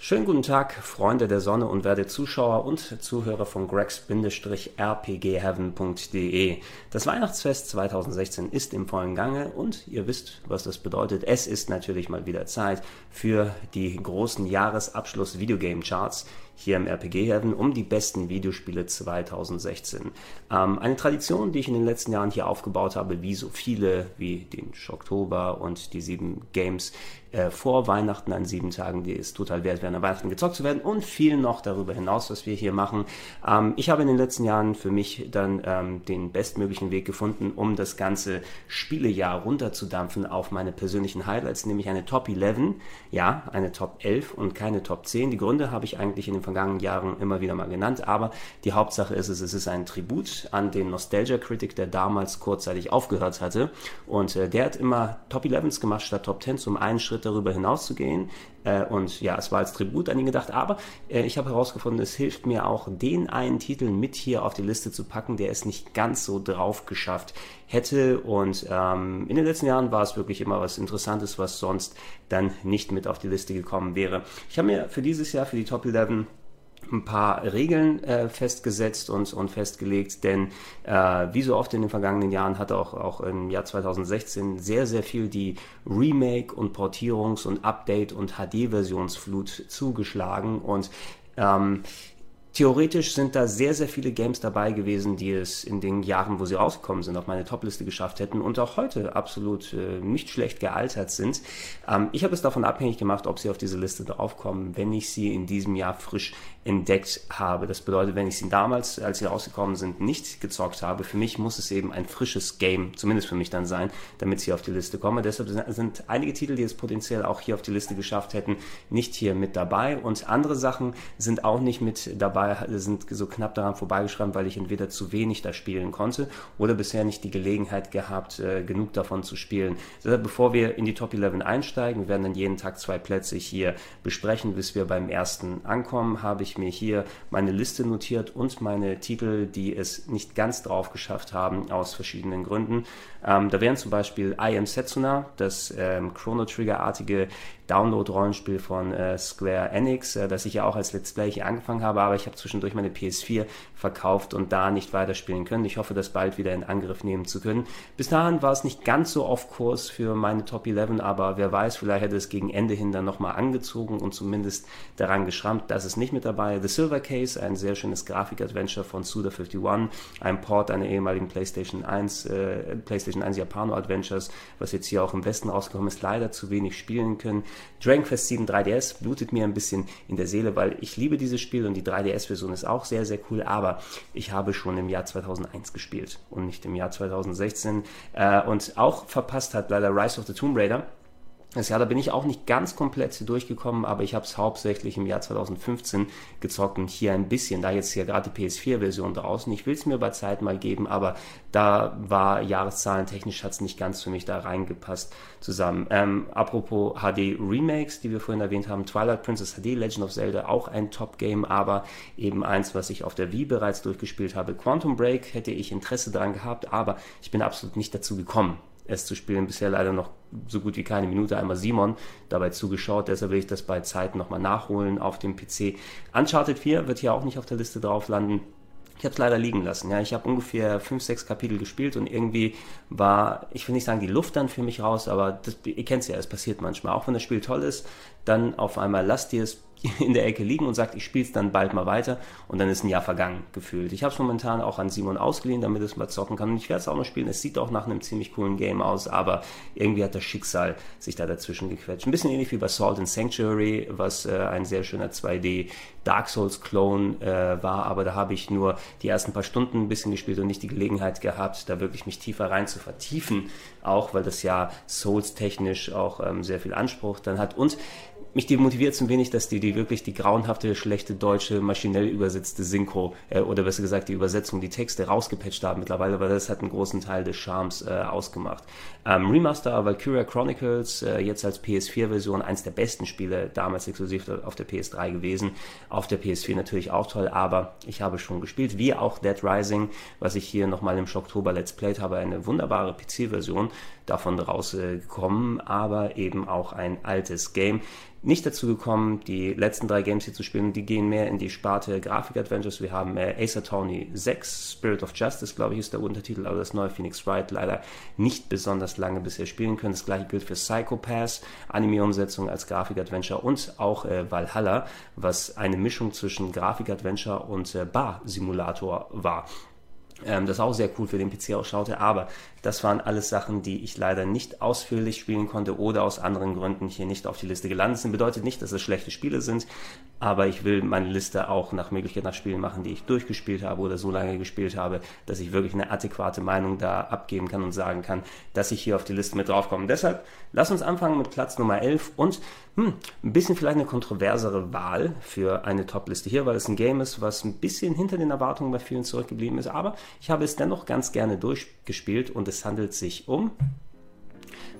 Schönen guten Tag, Freunde der Sonne und werte Zuschauer und Zuhörer von gregs-rpgheaven.de. Das Weihnachtsfest 2016 ist im vollen Gange und ihr wisst, was das bedeutet. Es ist natürlich mal wieder Zeit für die großen Jahresabschluss Videogame Charts hier im RPG Heaven um die besten Videospiele 2016. Ähm, eine Tradition, die ich in den letzten Jahren hier aufgebaut habe, wie so viele, wie den Oktober und die sieben Games äh, vor Weihnachten an sieben Tagen, die es total wert wären, an Weihnachten gezockt zu werden und viel noch darüber hinaus, was wir hier machen. Ähm, ich habe in den letzten Jahren für mich dann ähm, den bestmöglichen Weg gefunden, um das ganze Spielejahr runterzudampfen auf meine persönlichen Highlights, nämlich eine Top 11, ja, eine Top 11 und keine Top 10. Die Gründe habe ich eigentlich in den vergangenen Jahren immer wieder mal genannt, aber die Hauptsache ist es, es ist ein Tribut an den Nostalgia Critic, der damals kurzzeitig aufgehört hatte. Und äh, der hat immer Top 11s gemacht statt Top 10 zum einen Schritt darüber hinaus zu gehen äh, und ja, es war als Tribut an ihn gedacht, aber äh, ich habe herausgefunden, es hilft mir auch, den einen Titel mit hier auf die Liste zu packen, der es nicht ganz so drauf geschafft hätte. Und ähm, in den letzten Jahren war es wirklich immer was Interessantes, was sonst dann nicht mit auf die Liste gekommen wäre. Ich habe mir für dieses Jahr, für die Top 11 ein paar Regeln äh, festgesetzt und, und festgelegt, denn äh, wie so oft in den vergangenen Jahren hat auch, auch im Jahr 2016 sehr, sehr viel die Remake- und Portierungs- und Update- und HD-Versionsflut zugeschlagen und ähm, Theoretisch sind da sehr, sehr viele Games dabei gewesen, die es in den Jahren, wo sie rausgekommen sind, auf meine Topliste geschafft hätten und auch heute absolut äh, nicht schlecht gealtert sind. Ähm, ich habe es davon abhängig gemacht, ob sie auf diese Liste draufkommen, wenn ich sie in diesem Jahr frisch entdeckt habe. Das bedeutet, wenn ich sie damals, als sie rausgekommen sind, nicht gezockt habe, für mich muss es eben ein frisches Game, zumindest für mich dann sein, damit sie auf die Liste kommen. Deshalb sind einige Titel, die es potenziell auch hier auf die Liste geschafft hätten, nicht hier mit dabei und andere Sachen sind auch nicht mit dabei sind so knapp daran vorbeigeschrammt, weil ich entweder zu wenig da spielen konnte oder bisher nicht die Gelegenheit gehabt, äh, genug davon zu spielen. Deshalb, bevor wir in die Top 11 einsteigen, wir werden dann jeden Tag zwei Plätze hier besprechen, bis wir beim ersten ankommen, habe ich mir hier meine Liste notiert und meine Titel, die es nicht ganz drauf geschafft haben, aus verschiedenen Gründen. Ähm, da wären zum Beispiel I Am Setsuna, das ähm, Chrono Trigger-artige Download-Rollenspiel von äh, Square Enix, äh, das ich ja auch als Let's Play hier angefangen habe, aber ich habe zwischendurch meine PS4 verkauft und da nicht weiterspielen können. Ich hoffe, das bald wieder in Angriff nehmen zu können. Bis dahin war es nicht ganz so auf Kurs für meine Top 11, aber wer weiß, vielleicht hätte es gegen Ende hin dann nochmal angezogen und zumindest daran geschrammt. Das ist nicht mit dabei. The Silver Case, ein sehr schönes Grafik-Adventure von Suda51, ein Port einer ehemaligen PlayStation 1, äh, PlayStation 1 Japano Adventures, was jetzt hier auch im Westen rausgekommen ist, leider zu wenig spielen können. Dragon Quest 7 3DS blutet mir ein bisschen in der Seele, weil ich liebe dieses Spiel und die 3DS-Version ist auch sehr, sehr cool, aber ich habe schon im Jahr 2001 gespielt und nicht im Jahr 2016 äh, und auch verpasst hat leider Rise of the Tomb Raider das Jahr, da bin ich auch nicht ganz komplett durchgekommen, aber ich habe es hauptsächlich im Jahr 2015 gezockt und hier ein bisschen, da jetzt ja gerade die PS4-Version draußen. Ich will es mir bei Zeit mal geben, aber da war Jahreszahlen technisch hat es nicht ganz für mich da reingepasst zusammen. Ähm, apropos HD Remakes, die wir vorhin erwähnt haben, Twilight Princess HD, Legend of Zelda, auch ein Top-Game, aber eben eins, was ich auf der Wii bereits durchgespielt habe. Quantum Break hätte ich Interesse daran gehabt, aber ich bin absolut nicht dazu gekommen es zu spielen. Bisher leider noch so gut wie keine Minute. Einmal Simon dabei zugeschaut. Deshalb will ich das bei Zeit nochmal nachholen auf dem PC. Uncharted 4 wird hier auch nicht auf der Liste drauf landen. Ich habe es leider liegen lassen. Ja, ich habe ungefähr fünf, sechs Kapitel gespielt und irgendwie war, ich will nicht sagen die Luft dann für mich raus, aber das, ihr kennt es ja, es passiert manchmal. Auch wenn das Spiel toll ist, dann auf einmal lasst ihr es in der Ecke liegen und sagt, ich spiele es dann bald mal weiter und dann ist ein Jahr vergangen gefühlt. Ich habe es momentan auch an Simon ausgeliehen, damit es mal zocken kann und ich werde es auch noch spielen. Es sieht auch nach einem ziemlich coolen Game aus, aber irgendwie hat das Schicksal sich da dazwischen gequetscht. Ein bisschen ähnlich wie bei Salt and Sanctuary, was äh, ein sehr schöner 2D Dark Souls Clone äh, war, aber da habe ich nur die ersten paar Stunden ein bisschen gespielt und nicht die Gelegenheit gehabt, da wirklich mich tiefer rein zu vertiefen, auch weil das ja Souls technisch auch ähm, sehr viel Anspruch dann hat und mich demotiviert es ein wenig, dass die, die wirklich die grauenhafte, schlechte deutsche, maschinell übersetzte Synchro äh, oder besser gesagt die Übersetzung, die Texte rausgepatcht haben mittlerweile, weil das hat einen großen Teil des Charmes äh, ausgemacht. Ähm, Remaster Valkyria Chronicles, äh, jetzt als PS4-Version, eins der besten Spiele, damals exklusiv auf der PS3 gewesen, auf der PS4 natürlich auch toll, aber ich habe schon gespielt, wie auch Dead Rising, was ich hier nochmal im Oktober Let's Played habe, eine wunderbare PC-Version, davon rausgekommen, aber eben auch ein altes Game nicht dazu gekommen, die letzten drei Games hier zu spielen. Die gehen mehr in die Sparte Grafik-Adventures. Wir haben äh, Ace Attorney 6, Spirit of Justice, glaube ich, ist der Untertitel, aber das neue Phoenix Wright leider nicht besonders lange bisher spielen können. Das gleiche gilt für Psychopass, Anime-Umsetzung als Grafik-Adventure und auch äh, Valhalla, was eine Mischung zwischen Grafik-Adventure und äh, Bar-Simulator war. Ähm, das auch sehr cool für den PC ausschaute, aber das waren alles Sachen, die ich leider nicht ausführlich spielen konnte oder aus anderen Gründen hier nicht auf die Liste gelandet sind. Bedeutet nicht, dass es schlechte Spiele sind, aber ich will meine Liste auch nach Möglichkeit nach Spielen machen, die ich durchgespielt habe oder so lange gespielt habe, dass ich wirklich eine adäquate Meinung da abgeben kann und sagen kann, dass ich hier auf die Liste mit draufkomme. Deshalb lass uns anfangen mit Platz Nummer 11 und hm, ein bisschen vielleicht eine kontroversere Wahl für eine Top-Liste hier, weil es ein Game ist, was ein bisschen hinter den Erwartungen bei vielen zurückgeblieben ist, aber ich habe es dennoch ganz gerne durchgespielt und es handelt sich um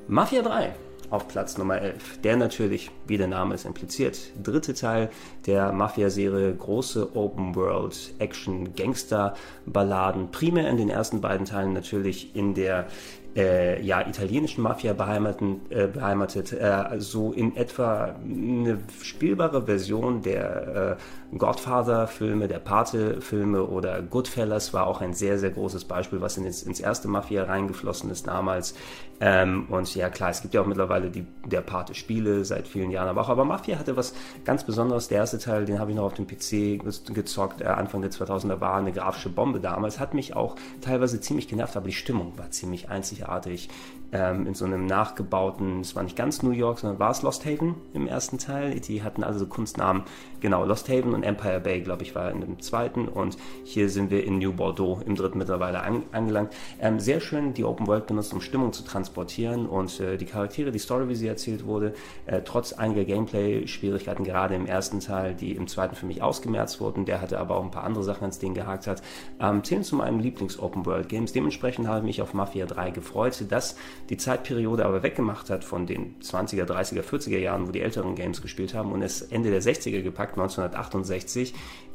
Mafia 3 auf Platz Nummer 11. Der natürlich, wie der Name es impliziert, dritte Teil der Mafia-Serie, große Open World Action Gangster Balladen, primär in den ersten beiden Teilen natürlich in der äh, ja, italienischen Mafia äh, beheimatet, äh, so in etwa eine spielbare Version der äh, Godfather-Filme, der Pate-Filme oder Goodfellas war auch ein sehr, sehr großes Beispiel, was in ins, erste Mafia reingeflossen ist damals. Ähm, und ja, klar, es gibt ja auch mittlerweile die, der Pate-Spiele seit vielen Jahren, aber auch aber Mafia hatte was ganz Besonderes. Der erste Teil, den habe ich noch auf dem PC gezockt, äh, Anfang der 2000er war eine grafische Bombe damals, hat mich auch teilweise ziemlich genervt, aber die Stimmung war ziemlich einzigartig ähm, in so einem nachgebauten, es war nicht ganz New York, sondern war es Lost Haven im ersten Teil. Die hatten also so Kunstnamen, genau, Lost Haven und Empire Bay, glaube ich, war in dem zweiten und hier sind wir in New Bordeaux im dritten mittlerweile an, angelangt. Ähm, sehr schön die Open World benutzt, um Stimmung zu transportieren und äh, die Charaktere, die Story, wie sie erzählt wurde, äh, trotz einiger Gameplay-Schwierigkeiten, gerade im ersten Teil, die im zweiten für mich ausgemerzt wurden, der hatte aber auch ein paar andere Sachen ans Ding gehakt hat, ähm, zählen zu meinem Lieblings-Open World Games. Dementsprechend habe ich mich auf Mafia 3 gefreut, dass die Zeitperiode aber weggemacht hat von den 20er, 30er, 40er Jahren, wo die älteren Games gespielt haben und es Ende der 60er gepackt, 1968,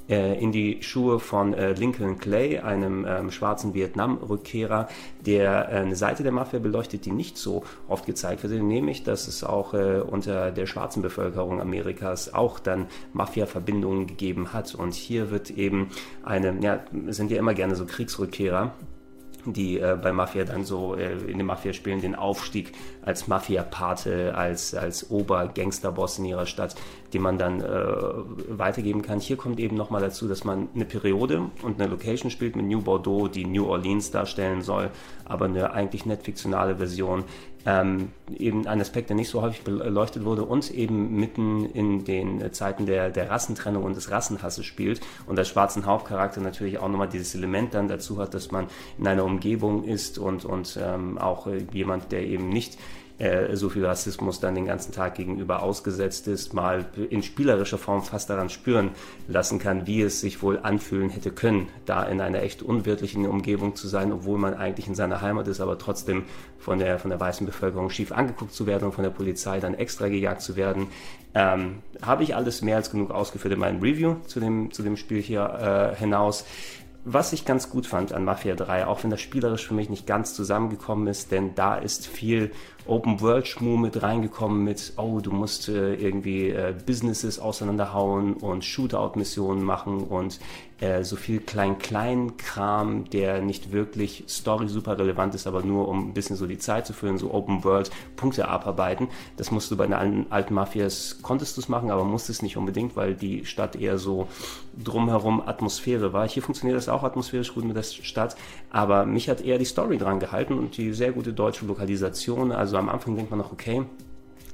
äh, in die Schuhe von äh, Lincoln Clay, einem ähm, schwarzen Vietnam-Rückkehrer, der äh, eine Seite der Mafia beleuchtet, die nicht so oft gezeigt wird, nämlich, dass es auch äh, unter der schwarzen Bevölkerung Amerikas auch dann Mafia-Verbindungen gegeben hat. Und hier wird eben eine, ja, sind ja immer gerne so Kriegsrückkehrer, die äh, bei Mafia dann so äh, in den Mafia-Spielen den Aufstieg als Mafia-Pate, als, als Ober-Gangster-Boss in ihrer Stadt, den man dann äh, weitergeben kann. Hier kommt eben nochmal dazu, dass man eine Periode und eine Location spielt mit New Bordeaux, die New Orleans darstellen soll, aber eine eigentlich nicht fiktionale Version, ähm, eben ein Aspekt, der nicht so häufig beleuchtet wurde und eben mitten in den Zeiten der, der Rassentrennung und des Rassenhasses spielt und als schwarzen Hauptcharakter natürlich auch nochmal dieses Element dann dazu hat, dass man in einer Umgebung ist und, und ähm, auch jemand, der eben nicht äh, so viel Rassismus dann den ganzen Tag gegenüber ausgesetzt ist, mal in spielerischer Form fast daran spüren lassen kann, wie es sich wohl anfühlen hätte können, da in einer echt unwirtlichen Umgebung zu sein, obwohl man eigentlich in seiner Heimat ist, aber trotzdem von der, von der weißen Bevölkerung schief angeguckt zu werden und von der Polizei dann extra gejagt zu werden. Ähm, Habe ich alles mehr als genug ausgeführt in meinem Review zu dem, zu dem Spiel hier äh, hinaus. Was ich ganz gut fand an Mafia 3, auch wenn das spielerisch für mich nicht ganz zusammengekommen ist, denn da ist viel Open-World-Schmu mit reingekommen mit, oh, du musst äh, irgendwie äh, Businesses auseinanderhauen und Shootout-Missionen machen und äh, so viel Klein-Klein-Kram, der nicht wirklich Story super relevant ist, aber nur um ein bisschen so die Zeit zu füllen, so Open-World-Punkte abarbeiten. Das musst du bei den alten Mafias, konntest du es machen, aber musstest nicht unbedingt, weil die Stadt eher so drumherum Atmosphäre war. Hier funktioniert das auch atmosphärisch gut mit der Stadt, aber mich hat eher die Story dran gehalten und die sehr gute deutsche Lokalisation, also also am Anfang denkt man noch, okay,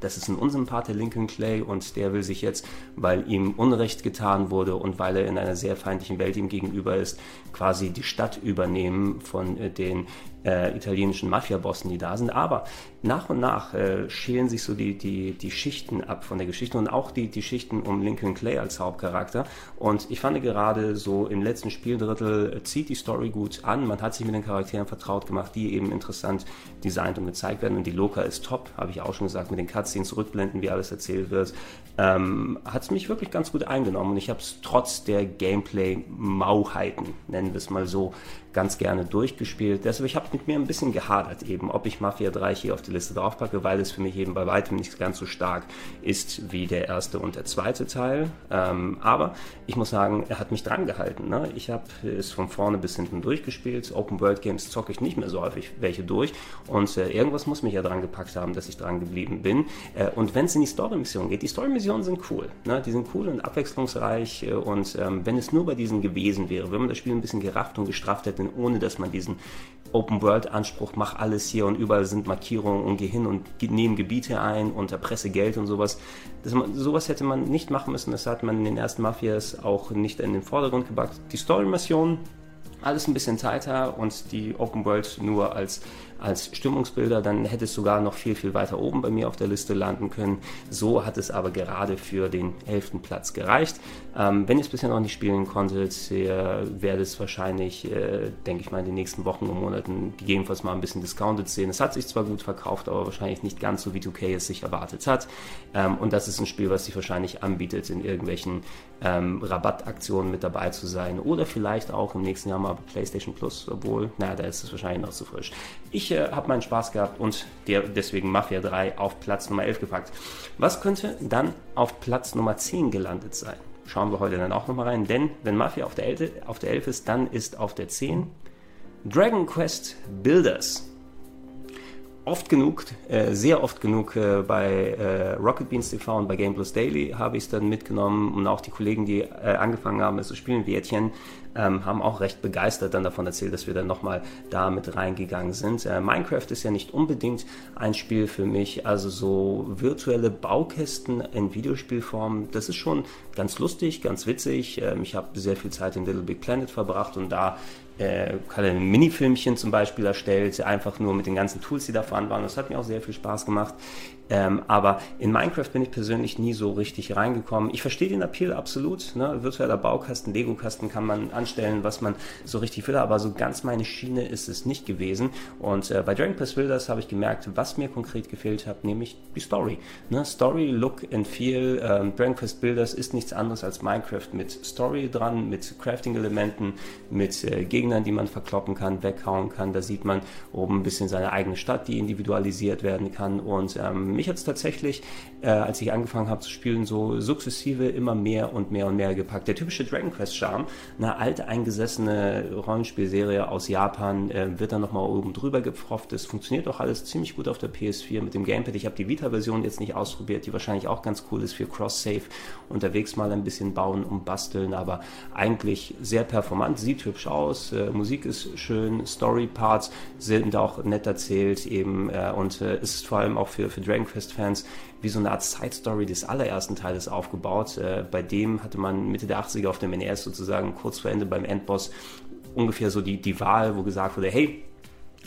das ist ein Unsympath, der Lincoln Clay, und der will sich jetzt, weil ihm Unrecht getan wurde und weil er in einer sehr feindlichen Welt ihm gegenüber ist, quasi die Stadt übernehmen von äh, den äh, italienischen Mafia-Bossen, die da sind. Aber nach und nach äh, schälen sich so die, die, die Schichten ab von der Geschichte und auch die, die Schichten um Lincoln Clay als Hauptcharakter. Und ich fand gerade so im letzten Spieldrittel äh, zieht die Story gut an. Man hat sich mit den Charakteren vertraut gemacht, die eben interessant designt und gezeigt werden. Und die Loka ist top, habe ich auch schon gesagt, mit den Cutscenes zurückblenden, wie alles erzählt wird. Ähm, hat es mich wirklich ganz gut eingenommen und ich habe es trotz der Gameplay-Mauheiten, nennen wir es mal so, ganz gerne durchgespielt. Deshalb, ich habe mit mir ein bisschen gehadert eben, ob ich Mafia 3 hier auf die Liste draufpacke, weil es für mich eben bei weitem nicht ganz so stark ist wie der erste und der zweite Teil. Ähm, aber ich muss sagen, er hat mich dran gehalten. Ne? Ich habe es von vorne bis hinten durchgespielt. Open World Games zocke ich nicht mehr so häufig welche durch und äh, irgendwas muss mich ja dran gepackt haben, dass ich dran geblieben bin. Äh, und wenn es in die Story-Mission geht, die Story-Missionen sind cool. Ne? Die sind cool und abwechslungsreich äh, und ähm, wenn es nur bei diesen gewesen wäre, wenn man das Spiel ein bisschen gerafft und gestrafft hätte, ohne dass man diesen Open-World-Anspruch, mach alles hier und überall sind Markierungen und geh hin und nehmen Gebiete ein und erpresse Geld und sowas. Das, sowas hätte man nicht machen müssen, das hat man in den ersten Mafias auch nicht in den Vordergrund gepackt. Die Story-Mission, alles ein bisschen tighter und die Open World nur als als Stimmungsbilder, dann hätte es sogar noch viel, viel weiter oben bei mir auf der Liste landen können. So hat es aber gerade für den elften Platz gereicht. Ähm, wenn ihr es bisher noch nicht spielen konntet, äh, werdet es wahrscheinlich, äh, denke ich mal, in den nächsten Wochen und Monaten gegebenenfalls mal ein bisschen discounted sehen. Es hat sich zwar gut verkauft, aber wahrscheinlich nicht ganz so wie 2K es sich erwartet hat. Ähm, und das ist ein Spiel, was sich wahrscheinlich anbietet, in irgendwelchen ähm, Rabattaktionen mit dabei zu sein oder vielleicht auch im nächsten Jahr mal PlayStation Plus, obwohl, naja, da ist es wahrscheinlich noch zu frisch. Ich äh, habe meinen Spaß gehabt und der, deswegen Mafia 3 auf Platz Nummer 11 gepackt. Was könnte dann auf Platz Nummer 10 gelandet sein? Schauen wir heute dann auch nochmal rein, denn wenn Mafia auf der, 11, auf der 11 ist, dann ist auf der 10 Dragon Quest Builders oft genug, äh, sehr oft genug äh, bei äh, Rocket Beans TV und bei Game Plus Daily habe ich es dann mitgenommen und auch die Kollegen, die äh, angefangen haben, es zu spielen, wie Etienne, ähm, haben auch recht begeistert dann davon erzählt, dass wir dann nochmal da mit reingegangen sind. Äh, Minecraft ist ja nicht unbedingt ein Spiel für mich, also so virtuelle Baukästen in Videospielform, das ist schon ganz lustig, ganz witzig. Ähm, ich habe sehr viel Zeit in Little Big Planet verbracht und da äh, ein Minifilmchen zum Beispiel erstellt, einfach nur mit den ganzen Tools, die da vorhanden waren. Das hat mir auch sehr viel Spaß gemacht. Ähm, aber in Minecraft bin ich persönlich nie so richtig reingekommen. Ich verstehe den Appeal absolut. Ne? Virtueller Baukasten, Lego-Kasten kann man anstellen, was man so richtig will, aber so ganz meine Schiene ist es nicht gewesen. Und äh, bei Dragon Quest Builders habe ich gemerkt, was mir konkret gefehlt hat, nämlich die Story. Ne? Story, Look and Feel. Ähm, Dragon Quest Builders ist nichts anderes als Minecraft mit Story dran, mit Crafting-Elementen, mit äh, Gegnern, die man verkloppen kann, weghauen kann. Da sieht man oben ein bisschen seine eigene Stadt, die individualisiert werden kann. Und ähm, mich hat es tatsächlich, äh, als ich angefangen habe zu spielen, so sukzessive immer mehr und mehr und mehr gepackt. Der typische Dragon Quest Charme, eine alte eingesessene Rollenspielserie aus Japan, äh, wird dann nochmal oben drüber gepfropft. Das funktioniert auch alles ziemlich gut auf der PS4 mit dem Gamepad. Ich habe die Vita-Version jetzt nicht ausprobiert, die wahrscheinlich auch ganz cool ist für Cross-Save. Unterwegs mal ein bisschen bauen und basteln, aber eigentlich sehr performant, sieht hübsch aus, äh, Musik ist schön, Story-Parts sind auch nett erzählt eben äh, und äh, ist vor allem auch für, für Dragon Quest-Fans wie so eine Art Side-Story des allerersten Teiles aufgebaut. Äh, bei dem hatte man Mitte der 80er auf dem NES sozusagen kurz vor Ende beim Endboss ungefähr so die, die Wahl, wo gesagt wurde, hey,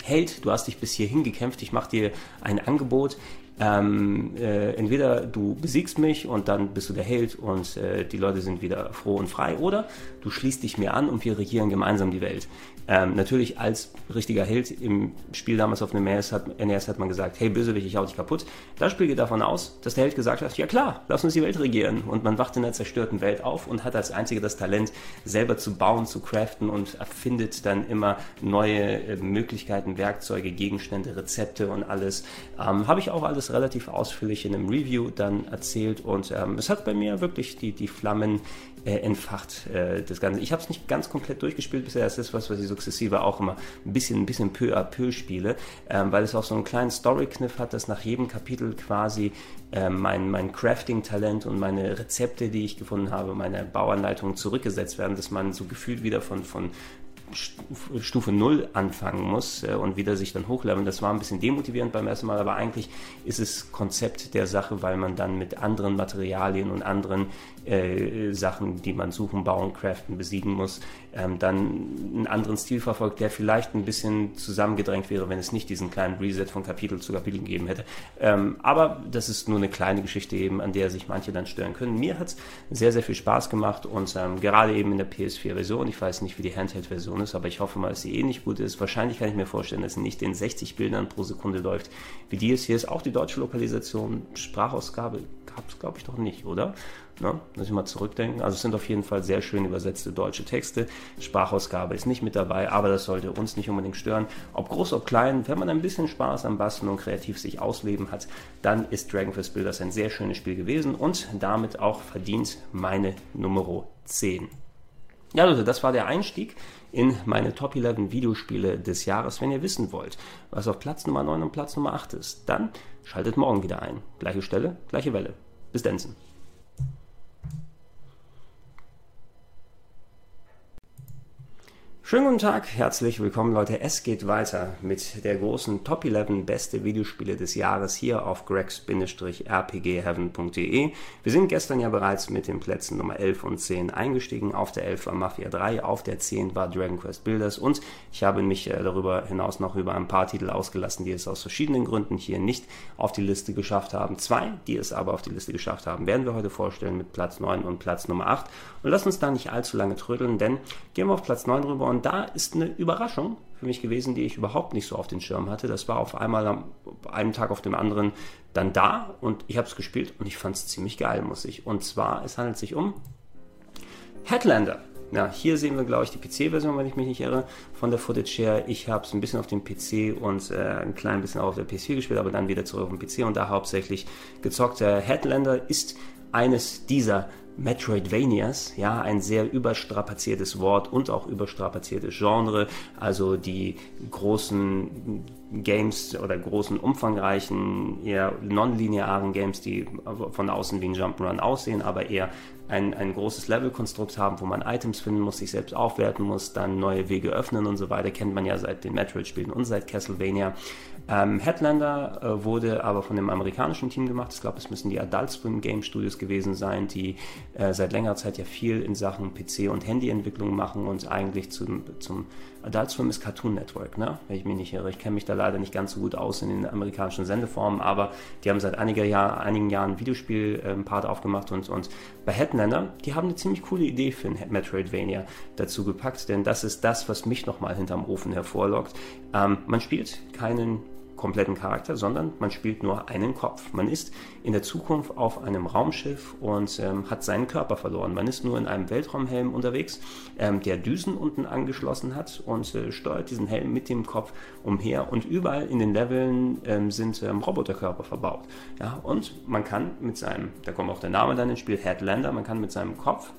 Held, du hast dich bis hierhin gekämpft, ich mache dir ein Angebot. Ähm, äh, entweder du besiegst mich und dann bist du der Held und äh, die Leute sind wieder froh und frei, oder du schließt dich mir an und wir regieren gemeinsam die Welt. Ähm, natürlich als richtiger Held im Spiel damals auf dem NES hat, NES hat man gesagt, hey Bösewicht, ich hau dich kaputt. Das Spiel geht davon aus, dass der Held gesagt hat, ja klar, lass uns die Welt regieren. Und man wacht in einer zerstörten Welt auf und hat als einziger das Talent, selber zu bauen, zu craften und erfindet dann immer neue äh, Möglichkeiten, Werkzeuge, Gegenstände, Rezepte und alles. Ähm, Habe ich auch alles relativ ausführlich in einem Review dann erzählt und ähm, es hat bei mir wirklich die, die Flammen äh, entfacht, äh, das Ganze. Ich habe es nicht ganz komplett durchgespielt bisher, das ist was, was ich sukzessive auch immer ein bisschen, ein bisschen peu à peu spiele, ähm, weil es auch so einen kleinen Story-Kniff hat, dass nach jedem Kapitel quasi äh, mein, mein Crafting-Talent und meine Rezepte, die ich gefunden habe, meine Bauanleitungen zurückgesetzt werden, dass man so gefühlt wieder von, von Stufe 0 anfangen muss äh, und wieder sich dann hochleveln. Das war ein bisschen demotivierend beim ersten Mal, aber eigentlich ist es Konzept der Sache, weil man dann mit anderen Materialien und anderen äh, Sachen, die man suchen, bauen, craften, besiegen muss, ähm, dann einen anderen Stil verfolgt, der vielleicht ein bisschen zusammengedrängt wäre, wenn es nicht diesen kleinen Reset von Kapitel zu Kapitel gegeben hätte. Ähm, aber das ist nur eine kleine Geschichte eben, an der sich manche dann stören können. Mir hat es sehr, sehr viel Spaß gemacht und ähm, gerade eben in der PS4-Version, ich weiß nicht, wie die Handheld-Version ist, aber ich hoffe mal, dass sie eh nicht gut ist. Wahrscheinlich kann ich mir vorstellen, dass sie nicht in 60 Bildern pro Sekunde läuft, wie die es hier ist. Auch die deutsche Lokalisation, Sprachausgabe gab es, glaube ich, doch nicht, oder? Ne? Muss ich mal zurückdenken. Also es sind auf jeden Fall sehr schön übersetzte deutsche Texte. Sprachausgabe ist nicht mit dabei, aber das sollte uns nicht unbedingt stören. Ob groß, ob klein, wenn man ein bisschen Spaß am Basteln und kreativ sich ausleben hat, dann ist Dragon Quest Builders ein sehr schönes Spiel gewesen und damit auch verdient meine Nummer 10. Ja, Leute, das war der Einstieg in meine Top 11 Videospiele des Jahres. Wenn ihr wissen wollt, was auf Platz Nummer 9 und Platz Nummer 8 ist, dann schaltet morgen wieder ein. Gleiche Stelle, gleiche Welle. Bis dann. Schönen guten Tag, herzlich willkommen Leute. Es geht weiter mit der großen Top 11 beste Videospiele des Jahres hier auf gregs-rpgheaven.de. Wir sind gestern ja bereits mit den Plätzen Nummer 11 und 10 eingestiegen. Auf der 11 war Mafia 3, auf der 10 war Dragon Quest Builders und ich habe mich äh, darüber hinaus noch über ein paar Titel ausgelassen, die es aus verschiedenen Gründen hier nicht auf die Liste geschafft haben. Zwei, die es aber auf die Liste geschafft haben, werden wir heute vorstellen mit Platz 9 und Platz Nummer 8. Und lasst uns da nicht allzu lange trödeln, denn gehen wir auf Platz 9 rüber und da ist eine Überraschung für mich gewesen, die ich überhaupt nicht so auf den Schirm hatte. Das war auf einmal am einem Tag auf dem anderen dann da und ich habe es gespielt und ich fand es ziemlich geil, muss ich. Und zwar, es handelt sich um Headlander. Ja, hier sehen wir, glaube ich, die PC-Version, wenn ich mich nicht irre, von der Footage her. Ich habe es ein bisschen auf dem PC und äh, ein klein bisschen auch auf der PS4 gespielt, aber dann wieder zurück auf den PC und da hauptsächlich gezockt. Der Headlander ist eines dieser Metroidvanias, ja, ein sehr überstrapaziertes Wort und auch überstrapaziertes Genre, also die großen Games oder großen umfangreichen, eher nonlinearen Games, die von außen wie ein Jump'n'Run aussehen, aber eher ein, ein großes Levelkonstrukt haben, wo man Items finden muss, sich selbst aufwerten muss, dann neue Wege öffnen und so weiter, kennt man ja seit den Metroid-Spielen und seit Castlevania. Ähm, Headlander äh, wurde aber von dem amerikanischen Team gemacht. Ich glaube, es müssen die Adult Swim Game Studios gewesen sein, die äh, seit längerer Zeit ja viel in Sachen PC- und Handyentwicklung machen und eigentlich zum, zum Adult Swim ist Cartoon Network, ne? wenn ich mich nicht irre. Ich kenne mich da leider nicht ganz so gut aus in den amerikanischen Sendeformen, aber die haben seit einiger Jahr, einigen Jahren Videospiel-Part ähm, aufgemacht und, und bei Headlander, die haben eine ziemlich coole Idee für ein Metroidvania dazu gepackt, denn das ist das, was mich nochmal hinterm Ofen hervorlockt. Ähm, man spielt keinen kompletten Charakter, sondern man spielt nur einen Kopf. Man ist in der Zukunft auf einem Raumschiff und ähm, hat seinen Körper verloren. Man ist nur in einem Weltraumhelm unterwegs, ähm, der Düsen unten angeschlossen hat und äh, steuert diesen Helm mit dem Kopf umher. Und überall in den Leveln ähm, sind ähm, Roboterkörper verbaut. Ja, und man kann mit seinem, da kommt auch der Name dann ins Spiel, Headlander, man kann mit seinem Kopf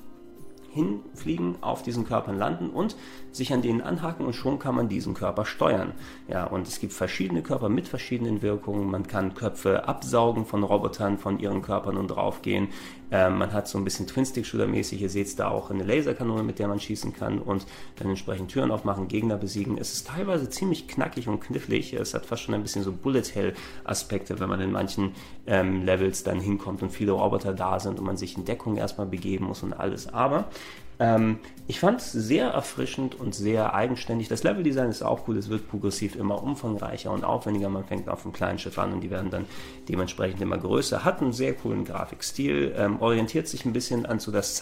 hinfliegen, auf diesen Körpern landen und sich an denen anhaken und schon kann man diesen Körper steuern. Ja, und es gibt verschiedene Körper mit verschiedenen Wirkungen. Man kann Köpfe absaugen von Robotern, von ihren Körpern und draufgehen. Ähm, man hat so ein bisschen Twin-Stick-Shooter-mäßig. Ihr seht da auch eine Laserkanone, mit der man schießen kann und dann entsprechend Türen aufmachen, Gegner besiegen. Es ist teilweise ziemlich knackig und knifflig. Es hat fast schon ein bisschen so Bullet-Hell-Aspekte, wenn man in manchen ähm, Levels dann hinkommt und viele Roboter da sind und man sich in Deckung erstmal begeben muss und alles. Aber ähm, ich fand es sehr erfrischend und sehr eigenständig. Das Leveldesign ist auch cool, es wird progressiv immer umfangreicher und aufwendiger. Man fängt auf einem kleinen Schiff an und die werden dann dementsprechend immer größer. Hat einen sehr coolen Grafikstil, ähm, orientiert sich ein bisschen an so das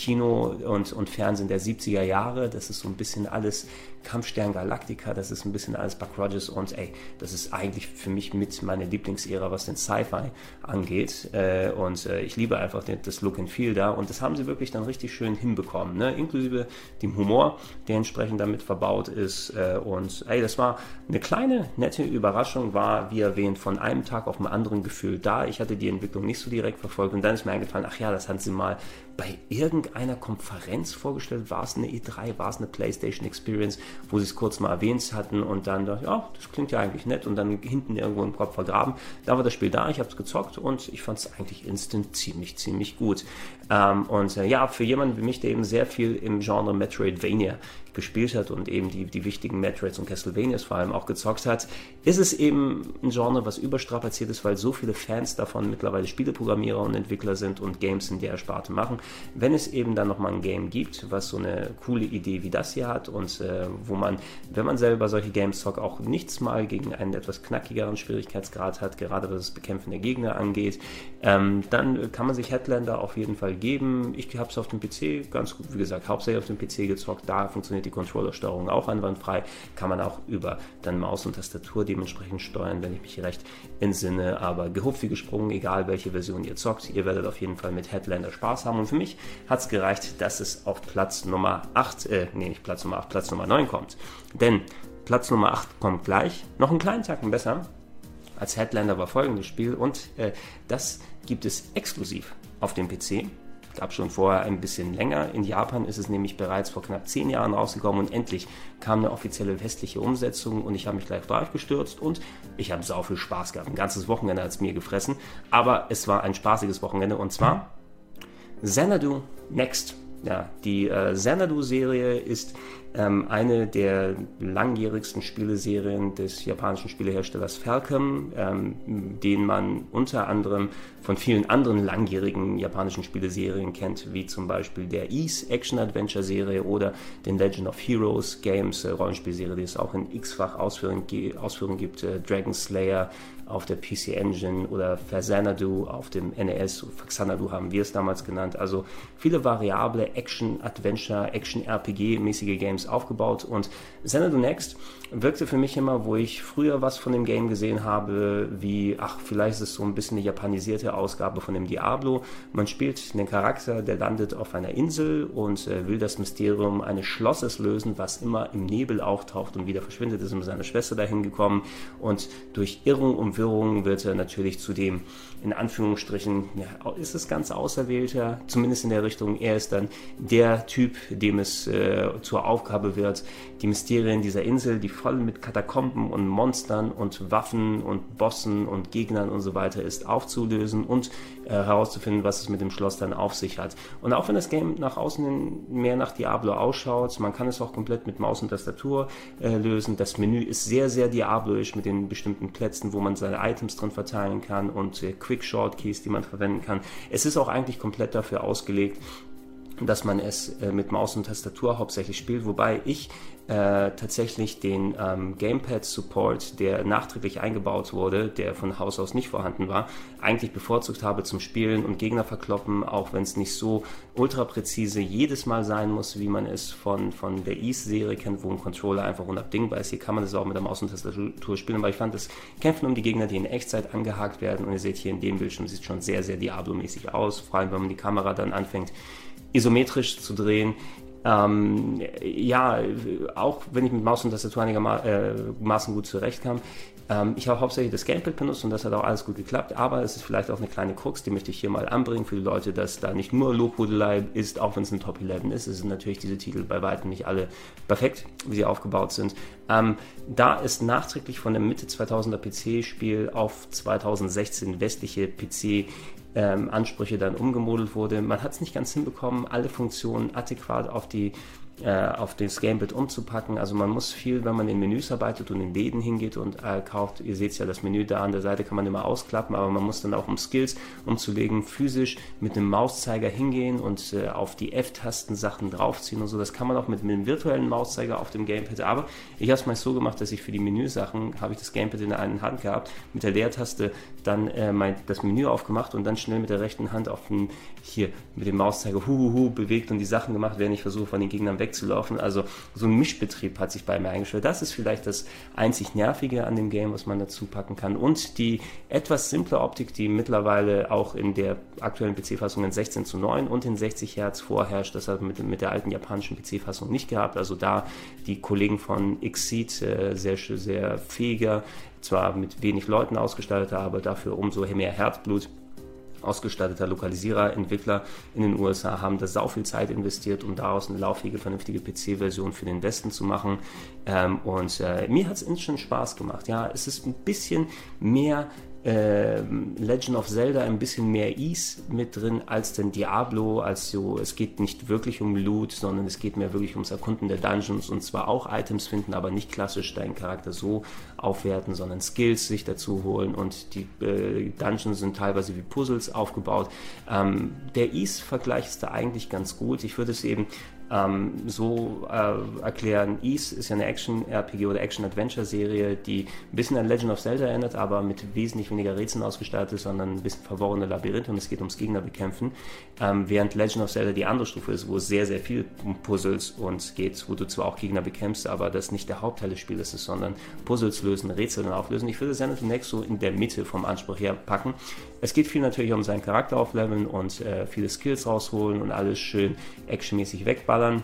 Sci-Fi-Kino und, und Fernsehen der 70er Jahre. Das ist so ein bisschen alles Kampfstern Galactica, das ist ein bisschen alles Buck Rogers und ey, das ist eigentlich für mich mit meine Lieblingsära, was den Sci-Fi angeht. Äh, und äh, ich liebe einfach den, das Look and Feel da und das haben sie wirklich dann richtig schön hinbekommen, ne? inklusive dem Humor, der entsprechend damit verbaut ist. Äh, und ey, das war eine kleine, nette Überraschung, war wie erwähnt von einem Tag auf den anderen Gefühl da. Ich hatte die Entwicklung nicht so direkt verfolgt und dann ist mir eingefallen, ach ja, das haben sie mal bei irgendeiner Konferenz vorgestellt. War es eine E3, war es eine PlayStation Experience, wo sie es kurz mal erwähnt hatten und dann dachte ja, das klingt ja eigentlich nett und dann hinten irgendwo im Kopf vergraben. Da war das Spiel da, ich habe es gezockt und ich fand es eigentlich instant ziemlich, ziemlich gut. Ähm, und äh, ja, für jemanden wie mich, der eben sehr viel im Genre Metroidvania gespielt hat und eben die, die wichtigen Metroids und Castlevanias vor allem auch gezockt hat, ist es eben ein Genre, was überstrapaziert ist, weil so viele Fans davon mittlerweile Spieleprogrammierer und Entwickler sind und Games in der Sparte machen. Wenn es eben dann nochmal ein Game gibt, was so eine coole Idee wie das hier hat und äh, wo man, wenn man selber solche Games zockt, auch nichts mal gegen einen etwas knackigeren Schwierigkeitsgrad hat, gerade was das Bekämpfen der Gegner angeht, ähm, dann kann man sich Headlander auf jeden Fall geben. Ich habe es auf dem PC ganz gut, wie gesagt, hauptsächlich auf dem PC gezockt. Da funktioniert die Controllersteuerung auch einwandfrei. Kann man auch über dann Maus und Tastatur dementsprechend steuern, wenn ich mich recht entsinne. Aber gehupft wie gesprungen, egal welche Version ihr zockt, ihr werdet auf jeden Fall mit Headlander Spaß haben. Und für mich hat es gereicht, dass es auf Platz Nummer 8, äh, nee, nicht Platz Nummer 8, Platz Nummer 9 kommt. Denn Platz Nummer 8 kommt gleich. Noch einen kleinen Tacken besser als Headlander war folgendes Spiel und äh, das gibt es exklusiv auf dem PC. Gab schon vorher ein bisschen länger. In Japan ist es nämlich bereits vor knapp zehn Jahren rausgekommen und endlich kam eine offizielle westliche Umsetzung und ich habe mich gleich drauf und ich habe sau viel Spaß gehabt. Ein ganzes Wochenende hat es mir gefressen, aber es war ein spaßiges Wochenende und zwar Xanadu Next. Ja, die äh, Xanadu-Serie ist ähm, eine der langjährigsten Spieleserien des japanischen Spieleherstellers Falcom, ähm, den man unter anderem von vielen anderen langjährigen japanischen Spieleserien kennt, wie zum Beispiel der Ease Action-Adventure-Serie oder den Legend of Heroes Games äh, Rollenspielserie, die es auch in x-fach Ausführung, Ausführung gibt, äh, Dragon Slayer auf der PC Engine oder Xanadu auf dem NES, Xanadu haben wir es damals genannt, also viele variable Action-Adventure, Action-RPG-mäßige Games aufgebaut. Und Xanadu Next wirkte für mich immer, wo ich früher was von dem Game gesehen habe, wie, ach, vielleicht ist es so ein bisschen eine japanisierte Ausgabe von dem Diablo. Man spielt den Charakter, der landet auf einer Insel und äh, will das Mysterium eines Schlosses lösen, was immer im Nebel auftaucht und wieder verschwindet, ist mit seiner Schwester dahin gekommen und durch Irrung und Wirrung wird er natürlich zu dem, in Anführungsstrichen, ja, ist es ganz Auserwählter, zumindest in der Richtung, er ist dann der Typ, dem es äh, zur Aufgabe wird, die Mysterien dieser Insel, die voll mit Katakomben und Monstern und Waffen und Bossen und Gegnern und so weiter ist, aufzulösen und äh, herauszufinden, was es mit dem Schloss dann auf sich hat. Und auch wenn das Game nach außen mehr nach Diablo ausschaut, man kann es auch komplett mit Maus und Tastatur äh, lösen. Das Menü ist sehr, sehr diabloisch mit den bestimmten Plätzen, wo man seine Items drin verteilen kann und äh, Quick Shortkeys, die man verwenden kann. Es ist auch eigentlich komplett dafür ausgelegt, dass man es äh, mit Maus und Tastatur hauptsächlich spielt, wobei ich äh, tatsächlich den ähm, Gamepad-Support, der nachträglich eingebaut wurde, der von Haus aus nicht vorhanden war, eigentlich bevorzugt habe zum Spielen und Gegner verkloppen, auch wenn es nicht so ultra präzise jedes Mal sein muss, wie man es von, von der East-Serie kennt, wo ein Controller einfach unabdingbar ist. Hier kann man das auch mit der Maus und Tastatur spielen, aber ich fand das Kämpfen um die Gegner, die in Echtzeit angehakt werden und ihr seht hier in dem Bildschirm, sieht schon sehr, sehr Diablo-mäßig aus, vor allem wenn man die Kamera dann anfängt, isometrisch zu drehen. Ähm, ja, auch wenn ich mit Maus und Tastatur einigermaßen äh, gut zurechtkam. Ähm, ich habe hauptsächlich das Gamepad benutzt und das hat auch alles gut geklappt, aber es ist vielleicht auch eine kleine Krux, die möchte ich hier mal anbringen für die Leute, dass da nicht nur Lobhudelei ist, auch wenn es ein Top 11 ist. Es sind natürlich diese Titel bei weitem nicht alle perfekt, wie sie aufgebaut sind. Ähm, da ist nachträglich von dem Mitte 2000er PC-Spiel auf 2016 westliche PC ähm, Ansprüche dann umgemodelt wurde. Man hat es nicht ganz hinbekommen, alle Funktionen adäquat auf die äh, auf das Gamepad umzupacken. Also man muss viel, wenn man in Menüs arbeitet und in Läden hingeht und äh, kauft, ihr seht ja das Menü da an der Seite, kann man immer ausklappen, aber man muss dann auch um Skills umzulegen, physisch mit dem Mauszeiger hingehen und äh, auf die F-Tasten Sachen draufziehen und so. Das kann man auch mit, mit dem virtuellen Mauszeiger auf dem Gamepad, aber ich habe es mal so gemacht, dass ich für die Menüsachen habe ich das Gamepad in der einen Hand gehabt, mit der Leertaste dann äh, mein, das Menü aufgemacht und dann schnell mit der rechten Hand auf den, hier mit dem Mauszeiger hu, hu, hu bewegt und die Sachen gemacht, während ich versuche von den Gegnern weg wegzulaufen. Also so ein Mischbetrieb hat sich bei mir eingestellt. Das ist vielleicht das einzig Nervige an dem Game, was man dazu packen kann. Und die etwas simple Optik, die mittlerweile auch in der aktuellen PC-Fassung in 16 zu 9 und in 60 Hertz vorherrscht. Das hat mit, mit der alten japanischen PC-Fassung nicht gehabt. Also da die Kollegen von Xseed äh, sehr, sehr fähiger, zwar mit wenig Leuten ausgestattet, aber dafür umso mehr Herzblut ausgestatteter Lokalisierer, Entwickler in den USA haben da sau viel Zeit investiert, um daraus eine lauffähige, vernünftige PC-Version für den Westen zu machen. Ähm, und äh, mir hat es instant Spaß gemacht. Ja, es ist ein bisschen mehr äh, Legend of Zelda ein bisschen mehr Ease mit drin als den Diablo. Also es geht nicht wirklich um Loot, sondern es geht mehr wirklich ums Erkunden der Dungeons und zwar auch Items finden, aber nicht klassisch deinen Charakter so aufwerten, sondern Skills sich dazu holen und die äh, Dungeons sind teilweise wie Puzzles aufgebaut. Ähm, der Ease-Vergleich ist da eigentlich ganz gut. Ich würde es eben ähm, so äh, erklären. Ease ist ja eine Action-RPG oder Action-Adventure-Serie, die ein bisschen an Legend of Zelda erinnert, aber mit wesentlich weniger Rätseln ausgestattet ist, sondern ein bisschen verworrene Labyrinthe und es geht ums Gegnerbekämpfen. Ähm, während Legend of Zelda die andere Stufe ist, wo es sehr, sehr viel um Puzzles und geht, wo du zwar auch Gegner bekämpfst, aber das nicht der Hauptteil des Spiels ist, sondern Puzzles lösen, Rätsel auflösen. Ich würde Xenoblade Next so in der Mitte vom Anspruch her packen. Es geht viel natürlich um seinen Charakter aufleveln und äh, viele Skills rausholen und alles schön actionmäßig wegballern.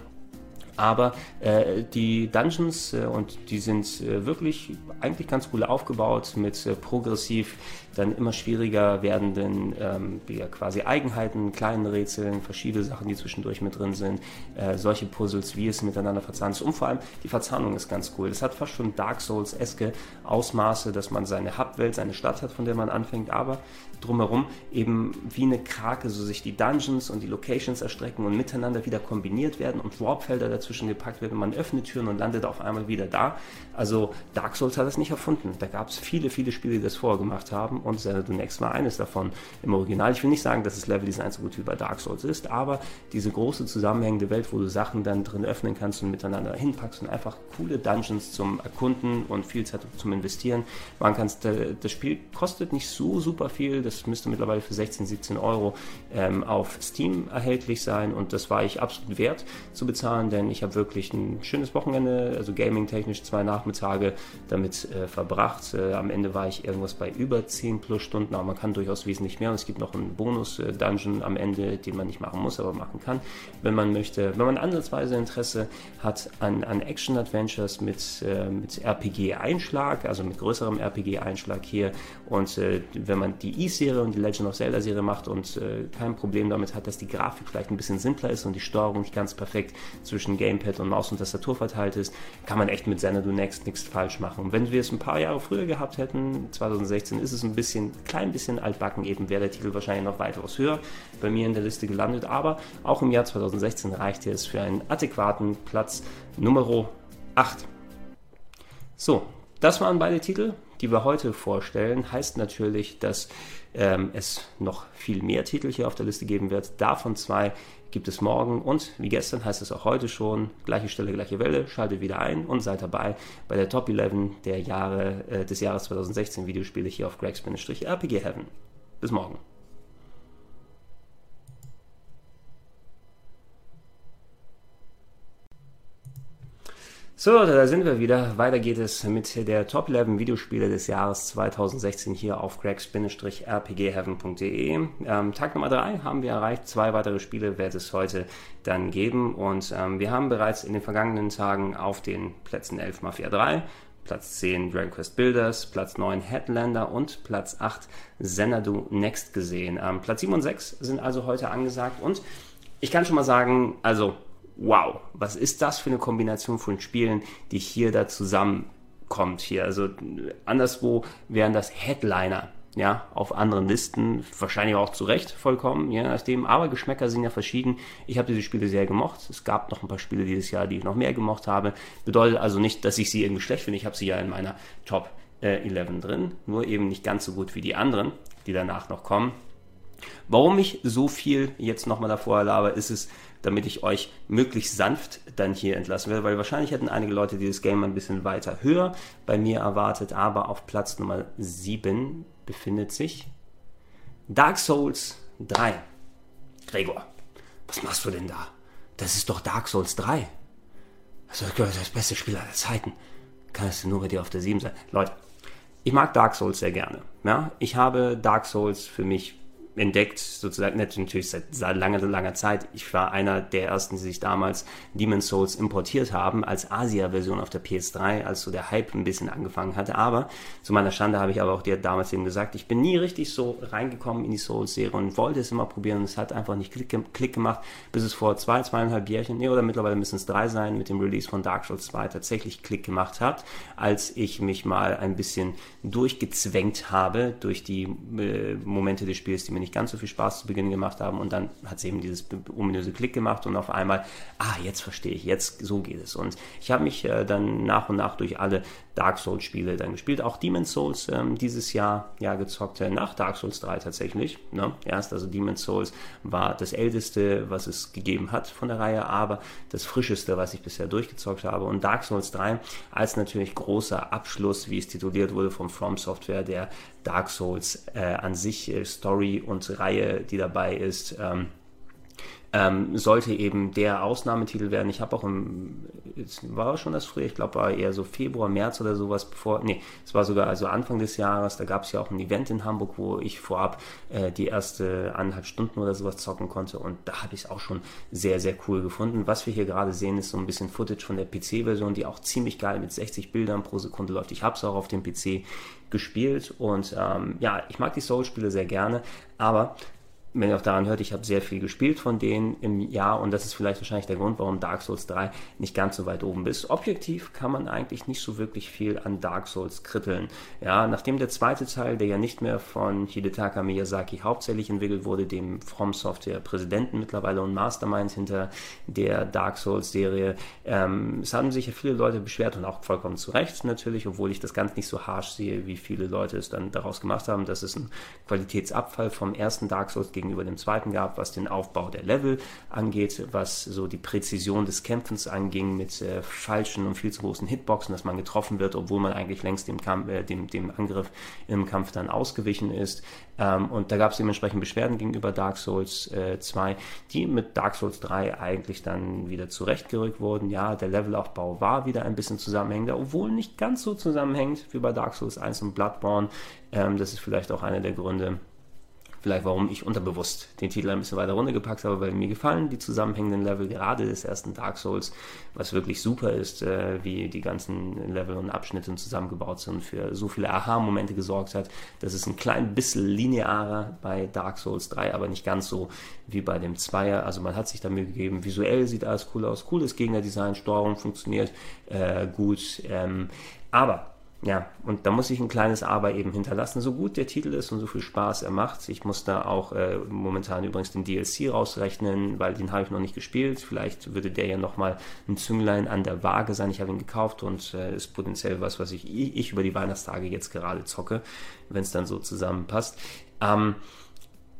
Aber äh, die Dungeons, äh, und die sind äh, wirklich eigentlich ganz cool aufgebaut mit äh, progressiv dann immer schwieriger werdenden ähm, quasi Eigenheiten, kleinen Rätseln, verschiedene Sachen, die zwischendurch mit drin sind, äh, solche Puzzles, wie es miteinander verzahnt ist. Und vor allem die Verzahnung ist ganz cool. Das hat fast schon Dark Souls-eske Ausmaße, dass man seine Hubwelt, seine Stadt hat, von der man anfängt, aber drumherum eben wie eine Krake, so sich die Dungeons und die Locations erstrecken und miteinander wieder kombiniert werden und Warpfelder dazwischen gepackt werden. Man öffnet Türen und landet auf einmal wieder da. Also Dark Souls hat das nicht erfunden. Da gab es viele, viele Spiele, die das vorher gemacht haben und Xanadu Next war eines davon im Original. Ich will nicht sagen, dass das Level Design so gut wie bei Dark Souls ist, aber diese große zusammenhängende Welt, wo du Sachen dann drin öffnen kannst und miteinander hinpackst und einfach coole Dungeons zum Erkunden und viel Zeit zum Investieren machen kannst. Das Spiel kostet nicht so super viel, das müsste mittlerweile für 16, 17 Euro ähm, auf Steam erhältlich sein und das war ich absolut wert zu bezahlen, denn ich habe wirklich ein schönes Wochenende, also gaming-technisch zwei Nachmittage damit äh, verbracht. Äh, am Ende war ich irgendwas bei über 10 plus Stunden, aber man kann durchaus wesentlich mehr und es gibt noch einen Bonus-Dungeon am Ende, den man nicht machen muss, aber machen kann, wenn man möchte. Wenn man ansatzweise Interesse hat an, an Action-Adventures mit, äh, mit RPG-Einschlag, also mit größerem RPG-Einschlag hier und äh, wenn man die E-Serie und die Legend of Zelda-Serie macht und äh, kein Problem damit hat, dass die Grafik vielleicht ein bisschen simpler ist und die Steuerung nicht ganz perfekt zwischen Gamepad und Maus und Tastatur verteilt ist, kann man echt mit Xanadu Next nichts falsch machen. Und wenn wir es ein paar Jahre früher gehabt hätten, 2016, ist es ein bisschen, klein bisschen altbacken eben, wäre der Titel wahrscheinlich noch weitaus höher bei mir in der Liste gelandet. Aber auch im Jahr 2016 reichte es für einen adäquaten Platz Nummer 8. So, das waren beide Titel, die wir heute vorstellen. Heißt natürlich, dass ähm, es noch viel mehr Titel hier auf der Liste geben wird. Davon zwei gibt es morgen und wie gestern heißt es auch heute schon, gleiche Stelle, gleiche Welle, schaltet wieder ein und seid dabei bei der Top 11 der Jahre, äh, des Jahres 2016 Videospiele hier auf Greg's-RPG Heaven. Bis morgen. So, da sind wir wieder. Weiter geht es mit der Top 11 Videospiele des Jahres 2016 hier auf cracks-rpgheaven.de. Ähm, Tag Nummer 3 haben wir erreicht. Zwei weitere Spiele wird es heute dann geben. Und ähm, wir haben bereits in den vergangenen Tagen auf den Plätzen 11 Mafia 3, Platz 10 Dragon Quest Builders, Platz 9 Headlander und Platz 8 Xanadu Next gesehen. Ähm, Platz 7 und 6 sind also heute angesagt. Und ich kann schon mal sagen, also wow, was ist das für eine Kombination von Spielen, die hier da zusammenkommt hier. Also anderswo wären das Headliner, ja, auf anderen Listen, wahrscheinlich auch zu Recht vollkommen, je nachdem, aber Geschmäcker sind ja verschieden. Ich habe diese Spiele sehr gemocht. Es gab noch ein paar Spiele dieses Jahr, die ich noch mehr gemocht habe. Bedeutet also nicht, dass ich sie irgendwie schlecht finde. Ich habe sie ja in meiner Top äh, 11 drin, nur eben nicht ganz so gut wie die anderen, die danach noch kommen. Warum ich so viel jetzt nochmal davor laber, ist es, damit ich euch möglichst sanft dann hier entlassen werde, weil wahrscheinlich hätten einige Leute dieses Game ein bisschen weiter höher bei mir erwartet, aber auf Platz Nummer 7 befindet sich Dark Souls 3. Gregor, was machst du denn da? Das ist doch Dark Souls 3. Das ist das beste Spiel aller Zeiten. Kann es nur bei dir auf der 7 sein? Leute, ich mag Dark Souls sehr gerne. Ja? Ich habe Dark Souls für mich entdeckt, sozusagen, natürlich seit langer, langer Zeit. Ich war einer der ersten, die sich damals Demon's Souls importiert haben, als Asia-Version auf der PS3, als so der Hype ein bisschen angefangen hatte. Aber zu meiner Schande habe ich aber auch dir damals eben gesagt, ich bin nie richtig so reingekommen in die Souls-Serie und wollte es immer probieren es hat einfach nicht Klick, Klick gemacht, bis es vor zwei, zweieinhalb Jährchen, nee, oder mittlerweile müssen es drei sein, mit dem Release von Dark Souls 2 tatsächlich Klick gemacht hat, als ich mich mal ein bisschen durchgezwängt habe durch die äh, Momente des Spiels, die mir nicht ganz so viel Spaß zu Beginn gemacht haben und dann hat es eben dieses ominöse Klick gemacht und auf einmal, ah, jetzt verstehe ich, jetzt so geht es. Und ich habe mich äh, dann nach und nach durch alle Dark Souls Spiele dann gespielt, auch Demon's Souls ähm, dieses Jahr ja gezockt, äh, nach Dark Souls 3 tatsächlich. Ne? Erst also Demon's Souls war das älteste, was es gegeben hat von der Reihe, aber das frischeste, was ich bisher durchgezockt habe. Und Dark Souls 3 als natürlich großer Abschluss, wie es tituliert wurde vom From Software, der Dark Souls äh, an sich äh, Story und Reihe, die dabei ist. Ähm, ähm, sollte eben der Ausnahmetitel werden. Ich habe auch im, war schon das früher, ich glaube war eher so Februar, März oder sowas bevor, nee, es war sogar also Anfang des Jahres, da gab es ja auch ein Event in Hamburg, wo ich vorab äh, die erste anderthalb Stunden oder sowas zocken konnte und da habe ich es auch schon sehr, sehr cool gefunden. Was wir hier gerade sehen, ist so ein bisschen Footage von der PC-Version, die auch ziemlich geil mit 60 Bildern pro Sekunde läuft. Ich habe es auch auf dem PC gespielt und ähm, ja, ich mag die Soul-Spiele sehr gerne, aber wenn ihr auch daran hört, ich habe sehr viel gespielt von denen im Jahr und das ist vielleicht wahrscheinlich der Grund, warum Dark Souls 3 nicht ganz so weit oben ist. Objektiv kann man eigentlich nicht so wirklich viel an Dark Souls kritteln. Ja, nachdem der zweite Teil, der ja nicht mehr von Hidetaka Miyazaki hauptsächlich entwickelt wurde, dem From Software Präsidenten mittlerweile und Mastermind hinter der Dark Souls Serie, ähm, es haben sich ja viele Leute beschwert und auch vollkommen zu Recht natürlich, obwohl ich das ganz nicht so harsh sehe, wie viele Leute es dann daraus gemacht haben, dass es ein Qualitätsabfall vom ersten Dark Souls gegen gegenüber dem zweiten gab, was den Aufbau der Level angeht, was so die Präzision des Kämpfens anging mit äh, falschen und viel zu großen Hitboxen, dass man getroffen wird, obwohl man eigentlich längst dem, Kampf, äh, dem, dem Angriff im Kampf dann ausgewichen ist. Ähm, und da gab es dementsprechend Beschwerden gegenüber Dark Souls äh, 2, die mit Dark Souls 3 eigentlich dann wieder zurechtgerückt wurden. Ja, der Levelaufbau war wieder ein bisschen zusammenhängender, obwohl nicht ganz so zusammenhängt wie bei Dark Souls 1 und Bloodborne. Ähm, das ist vielleicht auch einer der Gründe, vielleicht warum ich unterbewusst den Titel ein bisschen weiter runtergepackt habe, weil mir gefallen die zusammenhängenden Level gerade des ersten Dark Souls, was wirklich super ist, äh, wie die ganzen Level und Abschnitte zusammengebaut sind, für so viele Aha-Momente gesorgt hat. Das ist ein klein bisschen linearer bei Dark Souls 3, aber nicht ganz so wie bei dem Zweier. Also man hat sich da Mühe gegeben. Visuell sieht alles cool aus, cooles Gegnerdesign, Steuerung funktioniert äh, gut. Ähm, aber ja, und da muss ich ein kleines Aber eben hinterlassen. So gut der Titel ist und so viel Spaß er macht. Ich muss da auch äh, momentan übrigens den DLC rausrechnen, weil den habe ich noch nicht gespielt. Vielleicht würde der ja nochmal ein Zünglein an der Waage sein. Ich habe ihn gekauft und äh, ist potenziell was, was ich, ich über die Weihnachtstage jetzt gerade zocke, wenn es dann so zusammenpasst. Ähm,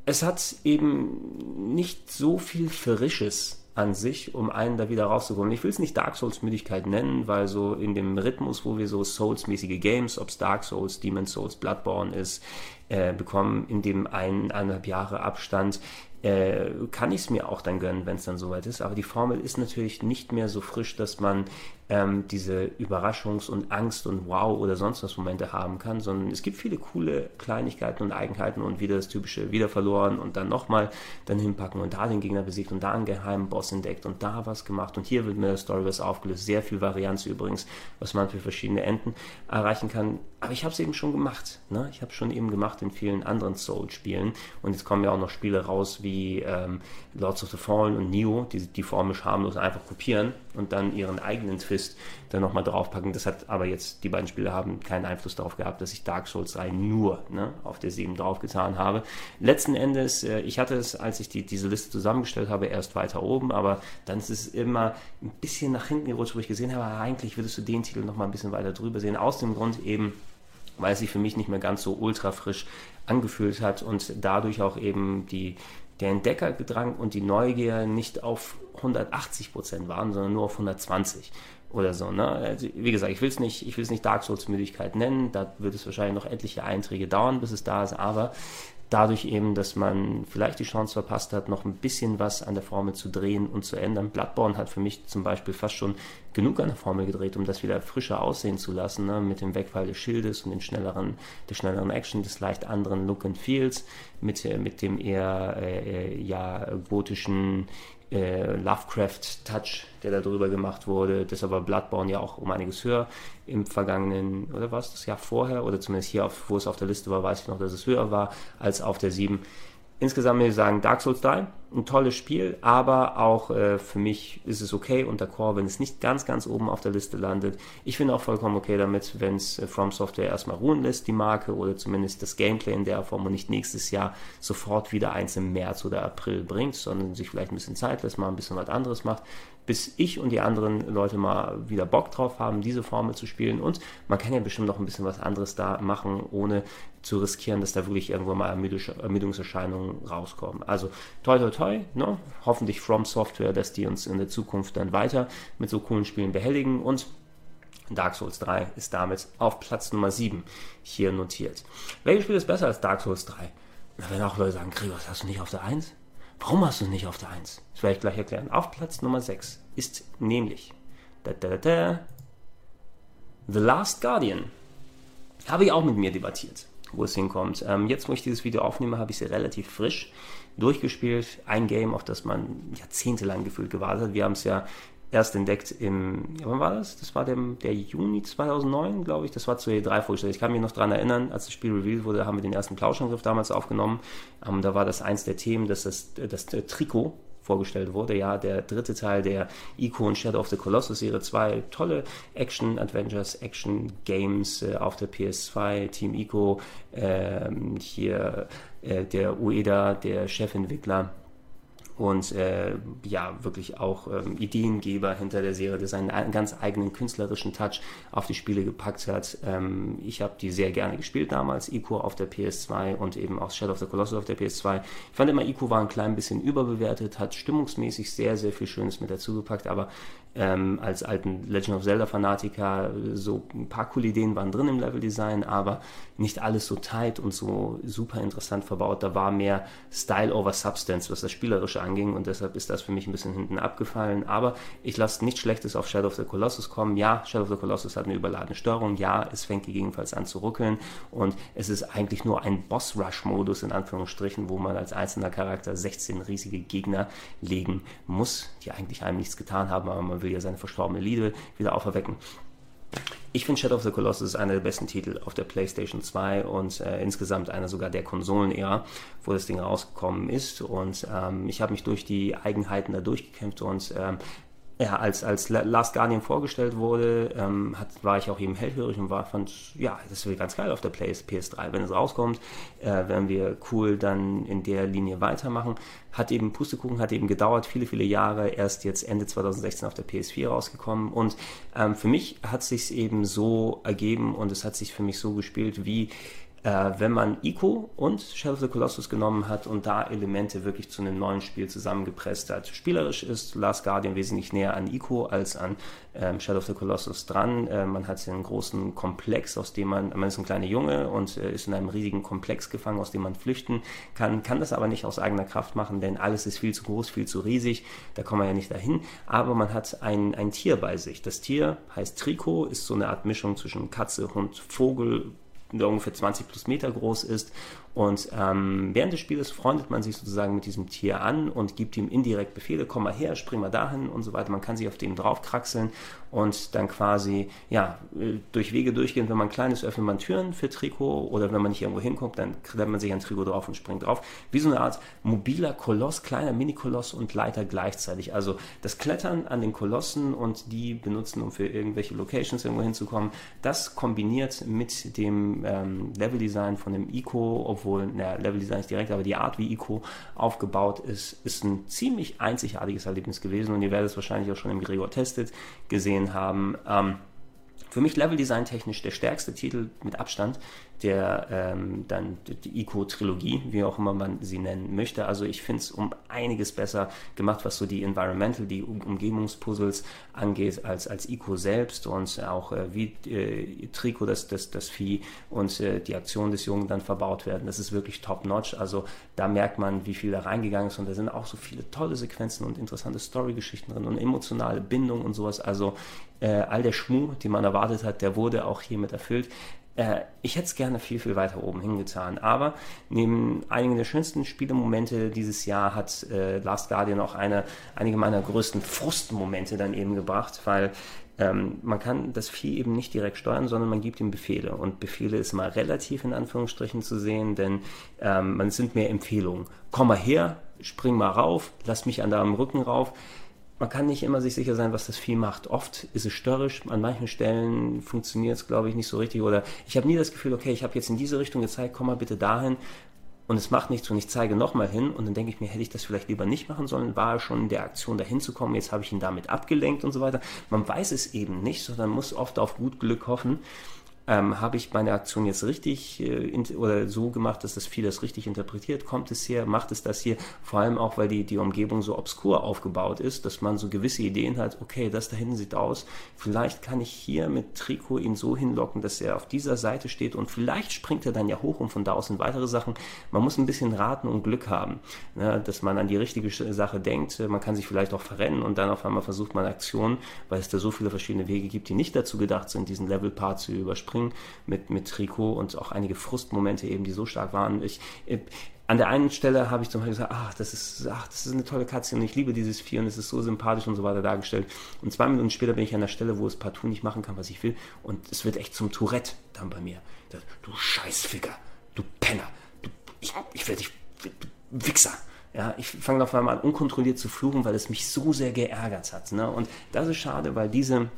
es hat eben nicht so viel Frisches an sich, um einen da wieder rauszukommen. Ich will es nicht Dark Souls Müdigkeit nennen, weil so in dem Rhythmus, wo wir so Souls-mäßige Games, ob es Dark Souls, Demon Souls, Bloodborne ist, äh, bekommen, in dem ein, eineinhalb Jahre Abstand, äh, kann ich es mir auch dann gönnen, wenn es dann soweit ist. Aber die Formel ist natürlich nicht mehr so frisch, dass man ähm, diese Überraschungs- und Angst- und Wow- oder sonst was Momente haben kann, sondern es gibt viele coole Kleinigkeiten und Eigenheiten und wieder das typische wieder verloren und dann nochmal dann hinpacken und da den Gegner besiegt und da einen geheimen Boss entdeckt und da was gemacht und hier wird mir der Story was aufgelöst. Sehr viel Varianz übrigens, was man für verschiedene Enden erreichen kann. Aber ich habe es eben schon gemacht. Ne? Ich habe es schon eben gemacht in vielen anderen Soul-Spielen und jetzt kommen ja auch noch Spiele raus wie ähm, Lords of the Fallen und Neo, die die Formel schamlos einfach kopieren und dann ihren eigenen Twist dann nochmal draufpacken. Das hat aber jetzt, die beiden Spiele haben keinen Einfluss darauf gehabt, dass ich Dark Souls 3 nur ne, auf der 7 draufgetan habe. Letzten Endes, äh, ich hatte es, als ich die, diese Liste zusammengestellt habe, erst weiter oben, aber dann ist es immer ein bisschen nach hinten gerutscht, wo ich gesehen habe, eigentlich würdest du den Titel nochmal ein bisschen weiter drüber sehen. Aus dem Grund eben, weil es sich für mich nicht mehr ganz so ultra frisch angefühlt hat und dadurch auch eben die, der Entdeckergedrang und die Neugier nicht auf 180 Prozent waren, sondern nur auf 120 oder so. Ne? Also, wie gesagt, ich will es nicht, nicht Dark Souls Müdigkeit nennen. Da wird es wahrscheinlich noch etliche Einträge dauern, bis es da ist. Aber dadurch eben, dass man vielleicht die Chance verpasst hat, noch ein bisschen was an der Formel zu drehen und zu ändern. Bloodborne hat für mich zum Beispiel fast schon genug an der Formel gedreht, um das wieder frischer aussehen zu lassen, ne? mit dem Wegfall des Schildes und den schnelleren, der schnelleren Action, des leicht anderen Look and Feels, mit, äh, mit dem eher äh, äh, ja, gotischen äh, Lovecraft-Touch, der da drüber gemacht wurde. Deshalb war Bloodborne ja auch um einiges höher im vergangenen, oder was, das Jahr vorher, oder zumindest hier, auf, wo es auf der Liste war, weiß ich noch, dass es höher war als auf der 7 insgesamt würde ich sagen, Dark Souls 3, ein tolles Spiel, aber auch äh, für mich ist es okay unter Core, wenn es nicht ganz, ganz oben auf der Liste landet. Ich finde auch vollkommen okay damit, wenn es äh, From Software erstmal ruhen lässt, die Marke, oder zumindest das Gameplay in der Form und nicht nächstes Jahr sofort wieder eins im März oder April bringt, sondern sich vielleicht ein bisschen Zeit lässt, mal ein bisschen was anderes macht bis ich und die anderen Leute mal wieder Bock drauf haben, diese Formel zu spielen. Und man kann ja bestimmt noch ein bisschen was anderes da machen, ohne zu riskieren, dass da wirklich irgendwo mal Ermüdungserscheinungen rauskommen. Also toi toi toi, ne? hoffentlich From Software, dass die uns in der Zukunft dann weiter mit so coolen Spielen behelligen und Dark Souls 3 ist damit auf Platz Nummer 7 hier notiert. Welches Spiel ist besser als Dark Souls 3? Da werden auch Leute sagen, Gregor, hast du nicht auf der 1? Warum hast du nicht auf der 1? Das werde ich gleich erklären. Auf Platz Nummer 6 ist nämlich da, da, da, The Last Guardian. Habe ich auch mit mir debattiert, wo es hinkommt. Ähm, jetzt, wo ich dieses Video aufnehme, habe ich sie relativ frisch durchgespielt. Ein Game, auf das man jahrzehntelang gefühlt gewartet hat. Wir haben es ja erst entdeckt im, wann war das? Das war der, der Juni 2009, glaube ich. Das war zur E3 vorgestellt. Ich kann mich noch daran erinnern, als das Spiel revealed wurde, haben wir den ersten Plauschangriff damals aufgenommen. Ähm, da war das eins der Themen, dass das, das, das Trikot vorgestellt wurde. Ja, der dritte Teil der Ico und Shadow of the Colossus Serie. Zwei tolle Action-Adventures, Action-Games äh, auf der PS2. Team Ico, äh, hier äh, der Ueda, der Chefentwickler und äh, ja, wirklich auch ähm, Ideengeber hinter der Serie, der seinen ganz eigenen künstlerischen Touch auf die Spiele gepackt hat. Ähm, ich habe die sehr gerne gespielt damals, Ico auf der PS2 und eben auch Shadow of the Colossus auf der PS2. Ich fand immer, Ico war ein klein bisschen überbewertet, hat stimmungsmäßig sehr, sehr viel Schönes mit dazu gepackt, aber ähm, als alten Legend of Zelda-Fanatiker so ein paar coole Ideen waren drin im Leveldesign, aber nicht alles so tight und so super interessant verbaut. Da war mehr Style over Substance, was das Spielerische anging und deshalb ist das für mich ein bisschen hinten abgefallen. Aber ich lasse nichts Schlechtes auf Shadow of the Colossus kommen. Ja, Shadow of the Colossus hat eine überladene Steuerung. Ja, es fängt gegebenenfalls an zu ruckeln und es ist eigentlich nur ein Boss-Rush-Modus in Anführungsstrichen, wo man als einzelner Charakter 16 riesige Gegner legen muss, die eigentlich einem nichts getan haben, aber man will ja seine verstorbene Liebe wieder auferwecken. Ich finde Shadow of the Colossus einer der besten Titel auf der PlayStation 2 und äh, insgesamt einer sogar der Konsolen-Ära, wo das Ding rausgekommen ist. Und ähm, ich habe mich durch die Eigenheiten da durchgekämpft und ähm, ja, als, als Last Guardian vorgestellt wurde, ähm, hat, war ich auch eben hellhörig und war, fand, ja, das wäre ganz geil auf der PS, PS3. Wenn es rauskommt, äh, werden wir cool dann in der Linie weitermachen. Hat eben, Pustekuchen hat eben gedauert, viele, viele Jahre, erst jetzt Ende 2016 auf der PS4 rausgekommen. Und ähm, für mich hat es sich eben so ergeben und es hat sich für mich so gespielt, wie äh, wenn man Ico und Shadow of the Colossus genommen hat und da Elemente wirklich zu einem neuen Spiel zusammengepresst hat. Spielerisch ist Last Guardian wesentlich näher an Ico als an ähm, Shadow of the Colossus dran. Äh, man hat einen großen Komplex, aus dem man, man ist ein kleiner Junge und äh, ist in einem riesigen Komplex gefangen, aus dem man flüchten kann, kann das aber nicht aus eigener Kraft machen, denn alles ist viel zu groß, viel zu riesig, da kommt man ja nicht dahin, aber man hat ein, ein Tier bei sich. Das Tier heißt Trico, ist so eine Art Mischung zwischen Katze, Hund, Vogel, ungefähr 20 plus Meter groß ist und ähm, während des Spieles freundet man sich sozusagen mit diesem Tier an und gibt ihm indirekt Befehle, komm mal her, spring mal dahin und so weiter. Man kann sich auf dem draufkraxeln und dann quasi, ja, durch Wege durchgehen. Wenn man klein ist, öffnet man Türen für Trikot oder wenn man nicht irgendwo hinkommt, dann klemmt man sich ein Trikot drauf und springt drauf. Wie so eine Art mobiler Koloss, kleiner Mini-Koloss und Leiter gleichzeitig. Also das Klettern an den Kolossen und die benutzen, um für irgendwelche Locations irgendwo hinzukommen, das kombiniert mit dem ähm, Level-Design von dem Ico, obwohl obwohl, naja, Leveldesign ist direkt, aber die Art, wie Ico aufgebaut ist, ist ein ziemlich einzigartiges Erlebnis gewesen und ihr werdet es wahrscheinlich auch schon im Gregor Tested gesehen haben. Ähm, für mich Leveldesign technisch der stärkste Titel mit Abstand der ähm, dann die Ico-Trilogie, wie auch immer man sie nennen möchte. Also ich finde es um einiges besser gemacht, was so die Environmental, die um Umgebungspuzzles angeht, als, als Ico selbst und auch äh, wie äh, Trico, das, das, das Vieh und äh, die Aktion des Jungen dann verbaut werden. Das ist wirklich top-notch. Also da merkt man, wie viel da reingegangen ist und da sind auch so viele tolle Sequenzen und interessante Story-Geschichten drin und emotionale Bindung und sowas. Also äh, all der Schmuh, den man erwartet hat, der wurde auch hiermit erfüllt. Äh, ich hätte es gerne viel, viel weiter oben hingetan. Aber neben einigen der schönsten Spielemomente dieses Jahr hat äh, Last Guardian auch eine, einige meiner größten Frustmomente dann eben gebracht, weil ähm, man kann das Vieh eben nicht direkt steuern, sondern man gibt ihm Befehle. Und Befehle ist mal relativ in Anführungsstrichen zu sehen, denn ähm, man sind mehr Empfehlungen. Komm mal her, spring mal rauf, lass mich an deinem Rücken rauf man kann nicht immer sich sicher sein, was das Vieh macht. Oft ist es störrisch, an manchen Stellen funktioniert es, glaube ich, nicht so richtig. Oder ich habe nie das Gefühl, okay, ich habe jetzt in diese Richtung gezeigt, komm mal bitte dahin und es macht nichts und ich zeige nochmal hin und dann denke ich mir, hätte ich das vielleicht lieber nicht machen sollen, war schon in der Aktion dahin zu kommen, jetzt habe ich ihn damit abgelenkt und so weiter. Man weiß es eben nicht, sondern muss oft auf gut Glück hoffen ähm, habe ich meine Aktion jetzt richtig äh, in, oder so gemacht, dass das Vieh das richtig interpretiert? Kommt es her? Macht es das hier? Vor allem auch, weil die, die Umgebung so obskur aufgebaut ist, dass man so gewisse Ideen hat, okay, das da hinten sieht aus, vielleicht kann ich hier mit Trikot ihn so hinlocken, dass er auf dieser Seite steht und vielleicht springt er dann ja hoch und von da aus sind weitere Sachen. Man muss ein bisschen raten und Glück haben, ne, dass man an die richtige Sache denkt. Man kann sich vielleicht auch verrennen und dann auf einmal versucht man Aktionen, weil es da so viele verschiedene Wege gibt, die nicht dazu gedacht sind, diesen Level-Part zu überspringen springen mit, mit Trikot und auch einige Frustmomente eben, die so stark waren. Ich, ich an der einen Stelle habe ich zum Beispiel gesagt, ach, das ist, ach, das ist eine tolle Katze und ich liebe dieses Vieh und es ist so sympathisch und so weiter dargestellt. Und zwei Minuten später bin ich an der Stelle, wo es partout nicht machen kann, was ich will. Und es wird echt zum Tourette dann bei mir. Du Scheißficker, du Penner, du, ich, ich werde dich, Wichser. Ja, ich fange auf einmal an, unkontrolliert zu fluchen, weil es mich so sehr geärgert hat. Ne? Und das ist schade, weil diese,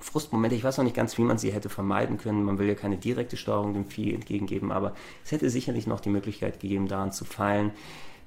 Frustmomente. Ich weiß noch nicht ganz, wie man sie hätte vermeiden können. Man will ja keine direkte Steuerung dem Vieh entgegengeben, aber es hätte sicherlich noch die Möglichkeit gegeben, daran zu fallen.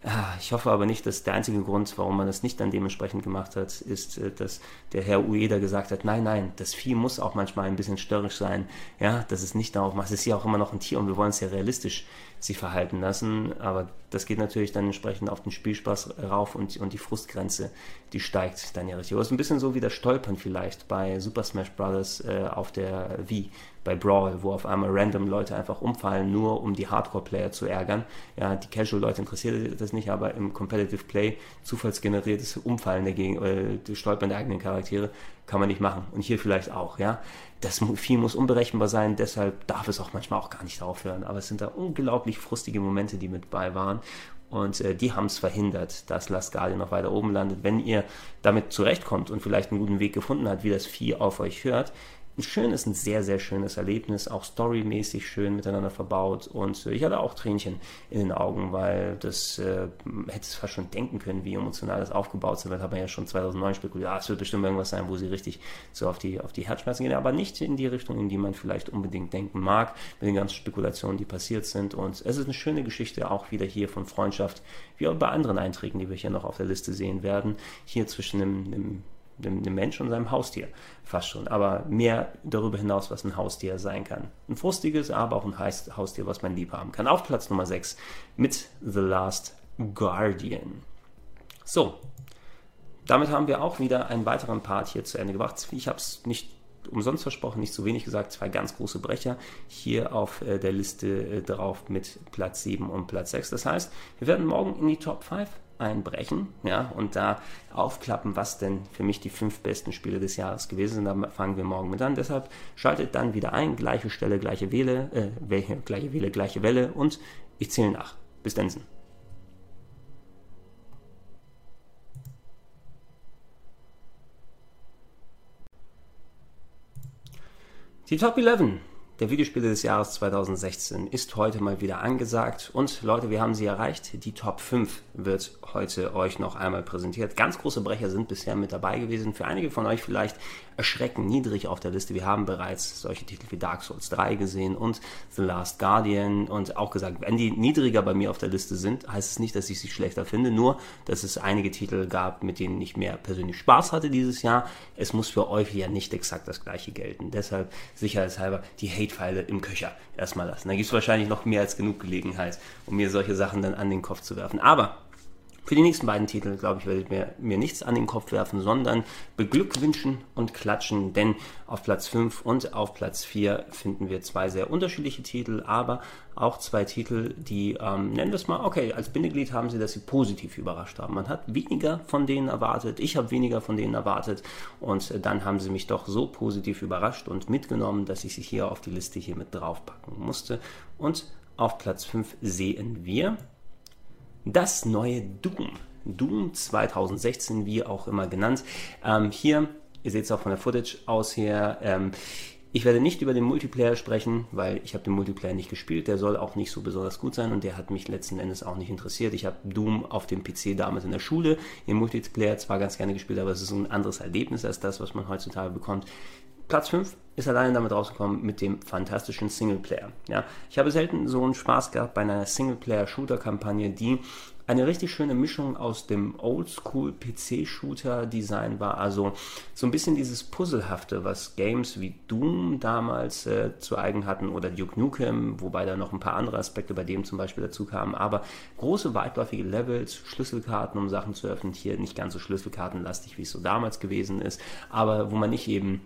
Ah, ich hoffe aber nicht, dass der einzige Grund, warum man das nicht dann dementsprechend gemacht hat, ist, äh, dass der Herr Ueda gesagt hat, nein, nein, das Vieh muss auch manchmal ein bisschen störrisch sein. Ja, dass es nicht darauf macht. Es ist ja auch immer noch ein Tier und wir wollen es ja realistisch sich verhalten lassen. Aber das geht natürlich dann entsprechend auf den Spielspaß rauf und, und die Frustgrenze, die steigt dann ja richtig. Es ist ein bisschen so wie das Stolpern vielleicht bei Super Smash Bros. Äh, auf der Wii bei Brawl, wo auf einmal random Leute einfach umfallen, nur um die Hardcore-Player zu ärgern. Ja, die Casual-Leute interessiert das nicht, aber im Competitive Play zufallsgeneriertes Umfallen dagegen, äh, Stolpern der eigenen Charaktere kann man nicht machen. Und hier vielleicht auch, ja. Das Vieh muss unberechenbar sein, deshalb darf es auch manchmal auch gar nicht aufhören. Aber es sind da unglaublich frustige Momente, die mit bei waren. Und äh, die haben es verhindert, dass Last Guardian noch weiter oben landet. Wenn ihr damit zurechtkommt und vielleicht einen guten Weg gefunden habt, wie das Vieh auf euch hört, ein schönes, ein sehr, sehr schönes Erlebnis, auch storymäßig schön miteinander verbaut und äh, ich hatte auch Tränchen in den Augen, weil das äh, hätte es fast schon denken können, wie emotional das aufgebaut wird. Hat man ja schon 2009 spekuliert, ah, es wird bestimmt irgendwas sein, wo sie richtig so auf die, auf die Herzschmerzen gehen, aber nicht in die Richtung, in die man vielleicht unbedingt denken mag, mit den ganzen Spekulationen, die passiert sind. Und es ist eine schöne Geschichte, auch wieder hier von Freundschaft, wie auch bei anderen Einträgen, die wir hier noch auf der Liste sehen werden, hier zwischen einem, einem dem, dem Mensch und seinem Haustier fast schon. Aber mehr darüber hinaus, was ein Haustier sein kann. Ein frustiges, aber auch ein Haustier, was man lieb haben kann. Auf Platz Nummer 6 mit The Last Guardian. So, damit haben wir auch wieder einen weiteren Part hier zu Ende gebracht. Ich habe es nicht umsonst versprochen, nicht zu wenig gesagt, zwei ganz große Brecher hier auf äh, der Liste äh, drauf mit Platz 7 und Platz 6. Das heißt, wir werden morgen in die Top 5 einbrechen ja, und da aufklappen, was denn für mich die fünf besten Spiele des Jahres gewesen sind. Da fangen wir morgen mit an. Deshalb schaltet dann wieder ein, gleiche Stelle, gleiche Wähle, äh, gleiche Wähle, gleiche Welle und ich zähle nach. Bis dann. Die Top 11 der Videospiele des Jahres 2016 ist heute mal wieder angesagt und Leute, wir haben sie erreicht. Die Top 5 wird heute euch noch einmal präsentiert. Ganz große Brecher sind bisher mit dabei gewesen. Für einige von euch vielleicht erschreckend niedrig auf der Liste. Wir haben bereits solche Titel wie Dark Souls 3 gesehen und The Last Guardian und auch gesagt, wenn die niedriger bei mir auf der Liste sind, heißt es nicht, dass ich sie schlechter finde, nur dass es einige Titel gab, mit denen ich mehr persönlich Spaß hatte dieses Jahr. Es muss für euch ja nicht exakt das gleiche gelten. Deshalb sicherheitshalber die Hate Tretpfeile im Köcher erstmal lassen. Da gibt es wahrscheinlich noch mehr als genug Gelegenheit, um mir solche Sachen dann an den Kopf zu werfen. Aber für die nächsten beiden Titel, glaube ich, werde ich mir, mir nichts an den Kopf werfen, sondern beglückwünschen und klatschen, denn auf Platz 5 und auf Platz 4 finden wir zwei sehr unterschiedliche Titel, aber auch zwei Titel, die, ähm, nennen wir es mal, okay, als Bindeglied haben sie, dass sie positiv überrascht haben. Man hat weniger von denen erwartet, ich habe weniger von denen erwartet und dann haben sie mich doch so positiv überrascht und mitgenommen, dass ich sie hier auf die Liste hier mit draufpacken musste. Und auf Platz 5 sehen wir das neue Doom. Doom 2016, wie auch immer genannt. Ähm, hier, ihr seht es auch von der Footage aus her, ähm, ich werde nicht über den Multiplayer sprechen, weil ich habe den Multiplayer nicht gespielt. Der soll auch nicht so besonders gut sein und der hat mich letzten Endes auch nicht interessiert. Ich habe Doom auf dem PC damals in der Schule im Multiplayer zwar ganz gerne gespielt, aber es ist ein anderes Erlebnis als das, was man heutzutage bekommt. Platz 5 ist alleine damit rausgekommen mit dem fantastischen Singleplayer. Ja, ich habe selten so einen Spaß gehabt bei einer Singleplayer-Shooter-Kampagne, die eine richtig schöne Mischung aus dem Oldschool-PC-Shooter-Design war. Also so ein bisschen dieses Puzzlehafte, was Games wie Doom damals äh, zu eigen hatten oder Duke Nukem, wobei da noch ein paar andere Aspekte bei dem zum Beispiel dazu kamen. Aber große, weitläufige Levels, Schlüsselkarten, um Sachen zu öffnen. Hier nicht ganz so schlüsselkartenlastig, wie es so damals gewesen ist, aber wo man nicht eben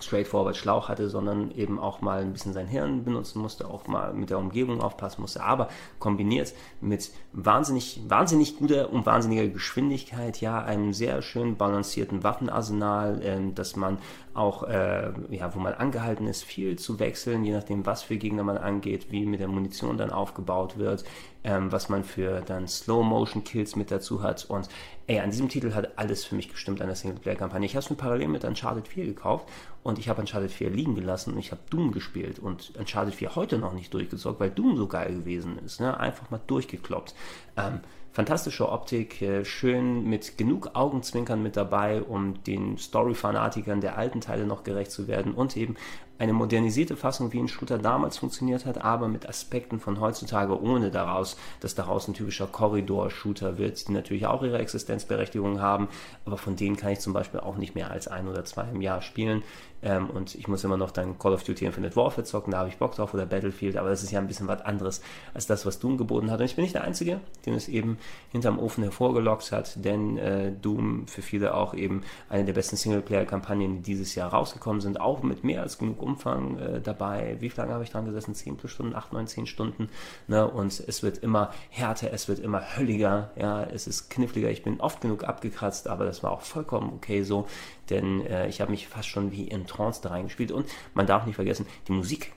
straightforward Schlauch hatte, sondern eben auch mal ein bisschen sein Hirn benutzen musste, auch mal mit der Umgebung aufpassen musste, aber kombiniert mit wahnsinnig, wahnsinnig guter und wahnsinniger Geschwindigkeit, ja, einem sehr schön balancierten Waffenarsenal, äh, dass man auch, äh, ja, wo man angehalten ist, viel zu wechseln, je nachdem, was für Gegner man angeht, wie mit der Munition dann aufgebaut wird, ähm, was man für dann Slow-Motion-Kills mit dazu hat. Und ey, an diesem Titel hat alles für mich gestimmt an der Singleplayer-Kampagne. Ich habe es mir parallel mit Uncharted 4 gekauft und ich habe Uncharted 4 liegen gelassen und ich habe Doom gespielt und Uncharted 4 heute noch nicht durchgesorgt, weil Doom so geil gewesen ist. Ne? Einfach mal durchgekloppt. Ähm, fantastische Optik, äh, schön mit genug Augenzwinkern mit dabei, um den Story-Fanatikern der alten Teile noch gerecht zu werden und eben eine modernisierte Fassung, wie ein Shooter damals funktioniert hat, aber mit Aspekten von heutzutage, ohne daraus, dass daraus ein typischer Korridor-Shooter wird, die natürlich auch ihre Existenzberechtigung haben, aber von denen kann ich zum Beispiel auch nicht mehr als ein oder zwei im Jahr spielen. Ähm, und ich muss immer noch dann Call of Duty Infinite Warfare zocken, da habe ich Bock drauf, oder Battlefield, aber das ist ja ein bisschen was anderes als das, was Doom geboten hat. Und ich bin nicht der Einzige, den es eben hinterm Ofen hervorgelockt hat, denn äh, Doom für viele auch eben eine der besten Singleplayer-Kampagnen, die dieses Jahr rausgekommen sind, auch mit mehr als genug Umfang äh, dabei. Wie lange habe ich dran gesessen? 10 plus Stunden, 8, 9, 10 Stunden. Ne? Und es wird immer härter, es wird immer hölliger, ja, es ist kniffliger. Ich bin oft genug abgekratzt, aber das war auch vollkommen okay so, denn äh, ich habe mich fast schon wie in Trance da reingespielt. Und man darf nicht vergessen, die Musik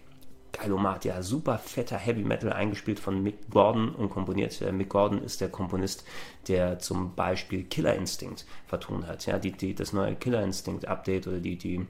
Geilomat, ja, super fetter Heavy Metal eingespielt von Mick Gordon und komponiert. Äh, Mick Gordon ist der Komponist, der zum Beispiel Killer Instinct vertont hat. Ja, die, die, das neue Killer Instinct Update oder die, die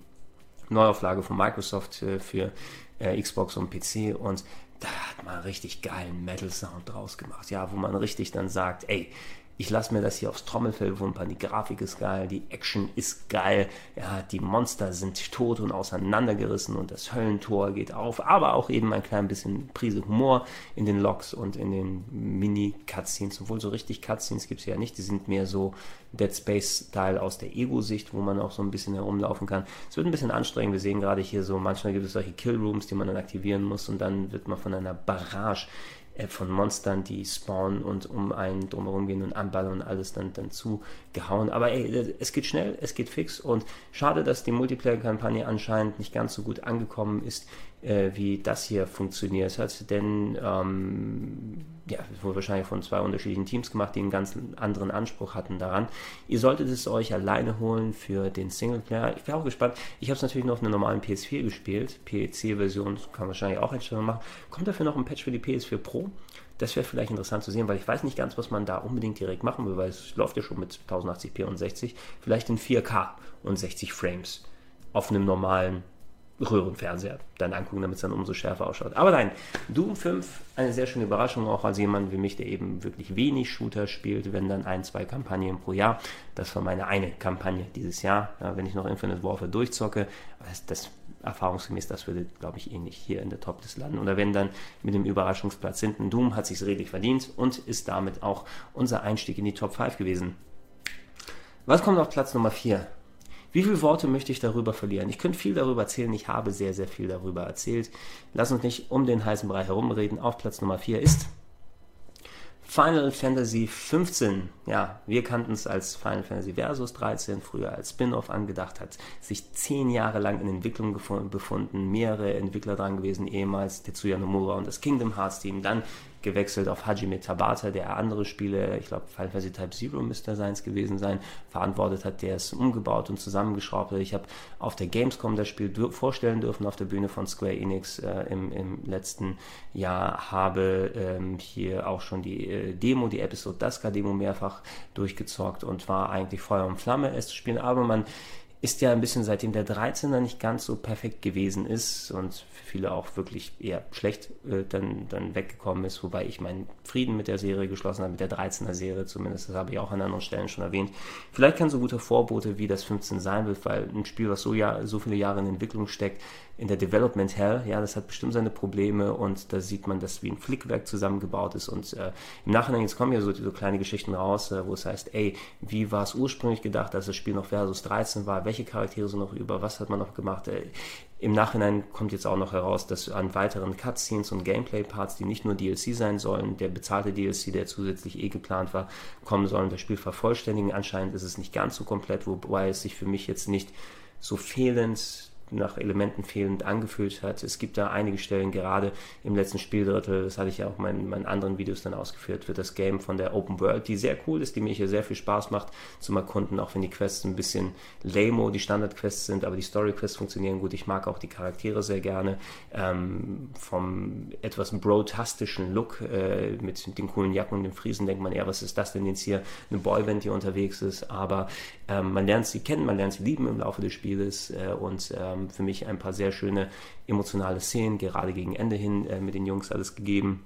Neuauflage von Microsoft äh, für äh, Xbox und PC und da hat man richtig geilen Metal-Sound draus gemacht, ja, wo man richtig dann sagt, ey, ich lasse mir das hier aufs Trommelfell wumpern, die Grafik ist geil, die Action ist geil, ja, die Monster sind tot und auseinandergerissen und das Höllentor geht auf, aber auch eben ein klein bisschen Prise Humor in den Logs und in den Mini-Cutscenes, obwohl so richtig Cutscenes gibt es ja nicht, die sind mehr so Dead Space-Style aus der Ego-Sicht, wo man auch so ein bisschen herumlaufen kann. Es wird ein bisschen anstrengend, wir sehen gerade hier so, manchmal gibt es solche Kill-Rooms, die man dann aktivieren muss und dann wird man von einer Barrage von Monstern, die spawnen und um einen drumherum gehen und anballern und alles dann, dann zugehauen. Aber ey, es geht schnell, es geht fix und schade, dass die Multiplayer-Kampagne anscheinend nicht ganz so gut angekommen ist äh, wie das hier funktioniert hat, denn ähm, ja, es wurde wahrscheinlich von zwei unterschiedlichen Teams gemacht, die einen ganz anderen Anspruch hatten daran. Ihr solltet es euch alleine holen für den Singleplayer. Ich bin auch gespannt. Ich habe es natürlich noch auf einer normalen PS4 gespielt. PC-Version kann wahrscheinlich auch Einstellungen machen. Kommt dafür noch ein Patch für die PS4 Pro? Das wäre vielleicht interessant zu sehen, weil ich weiß nicht ganz, was man da unbedingt direkt machen will, weil es läuft ja schon mit 1080p und 60. Vielleicht in 4K und 60 Frames auf einem normalen Röhrenfernseher dann angucken, damit es dann umso schärfer ausschaut. Aber nein, Doom 5, eine sehr schöne Überraschung, auch als jemand wie mich, der eben wirklich wenig Shooter spielt, wenn dann ein, zwei Kampagnen pro Jahr. Das war meine eine Kampagne dieses Jahr, ja, wenn ich noch Infinite Warfare durchzocke. Das, das erfahrungsgemäß, das würde, glaube ich, eh nicht hier in der top des landen. Oder wenn dann mit dem Überraschungsplatz hinten, Doom hat sich redlich verdient und ist damit auch unser Einstieg in die Top 5 gewesen. Was kommt auf Platz Nummer 4? Wie viele Worte möchte ich darüber verlieren? Ich könnte viel darüber erzählen. Ich habe sehr, sehr viel darüber erzählt. Lass uns nicht um den heißen Bereich herumreden. Auf Platz Nummer 4 ist Final Fantasy 15, ja, wir kannten es als Final Fantasy Versus 13, früher als Spin-off angedacht, hat sich zehn Jahre lang in Entwicklung befunden, mehrere Entwickler dran gewesen, ehemals Tetsuya Nomura und das Kingdom Hearts Team, dann gewechselt auf Hajime Tabata, der andere Spiele, ich glaube Final Fantasy Type Zero müsste seins gewesen sein, verantwortet hat, der es umgebaut und zusammengeschraubt hat. Ich habe auf der Gamescom das Spiel vorstellen dürfen auf der Bühne von Square Enix äh, im, im, letzten Jahr, habe ähm, hier auch schon die äh, Demo, die Episode Daska Demo mehrfach durchgezockt und war eigentlich Feuer und Flamme es zu spielen, aber man ist ja ein bisschen seitdem der 13er nicht ganz so perfekt gewesen ist und für viele auch wirklich eher schlecht äh, dann, dann weggekommen ist, wobei ich meinen Frieden mit der Serie geschlossen habe, mit der 13er Serie zumindest, das habe ich auch an anderen Stellen schon erwähnt. Vielleicht kann so guter Vorbote wie das 15 sein wird, weil ein Spiel, was so, ja, so viele Jahre in Entwicklung steckt, in der Development Hell, ja, das hat bestimmt seine Probleme und da sieht man, dass wie ein Flickwerk zusammengebaut ist und äh, im Nachhinein, jetzt kommen ja so, so kleine Geschichten raus, äh, wo es heißt, ey, wie war es ursprünglich gedacht, dass das Spiel noch Versus 13 war, welche Charaktere sind noch über, was hat man noch gemacht, äh, im Nachhinein kommt jetzt auch noch heraus, dass an weiteren Cutscenes und Gameplay-Parts, die nicht nur DLC sein sollen, der bezahlte DLC, der zusätzlich eh geplant war, kommen sollen, das Spiel vervollständigen. Anscheinend ist es nicht ganz so komplett, wobei es sich für mich jetzt nicht so fehlend nach Elementen fehlend angefühlt hat. Es gibt da einige Stellen, gerade im letzten Spieldrittel, das hatte ich ja auch in meinen, meinen anderen Videos dann ausgeführt, wird das Game von der Open World, die sehr cool ist, die mir hier sehr viel Spaß macht zum Erkunden, auch wenn die Quests ein bisschen lame, die Standard-Quests sind, aber die Story-Quests funktionieren gut. Ich mag auch die Charaktere sehr gerne. Ähm, vom etwas brotastischen Look äh, mit den coolen Jacken und den Friesen denkt man eher, was ist das denn jetzt hier? Eine Boyband, die unterwegs ist, aber ähm, man lernt sie kennen, man lernt sie lieben im Laufe des Spieles äh, und ähm, für mich ein paar sehr schöne emotionale Szenen, gerade gegen Ende hin äh, mit den Jungs alles gegeben.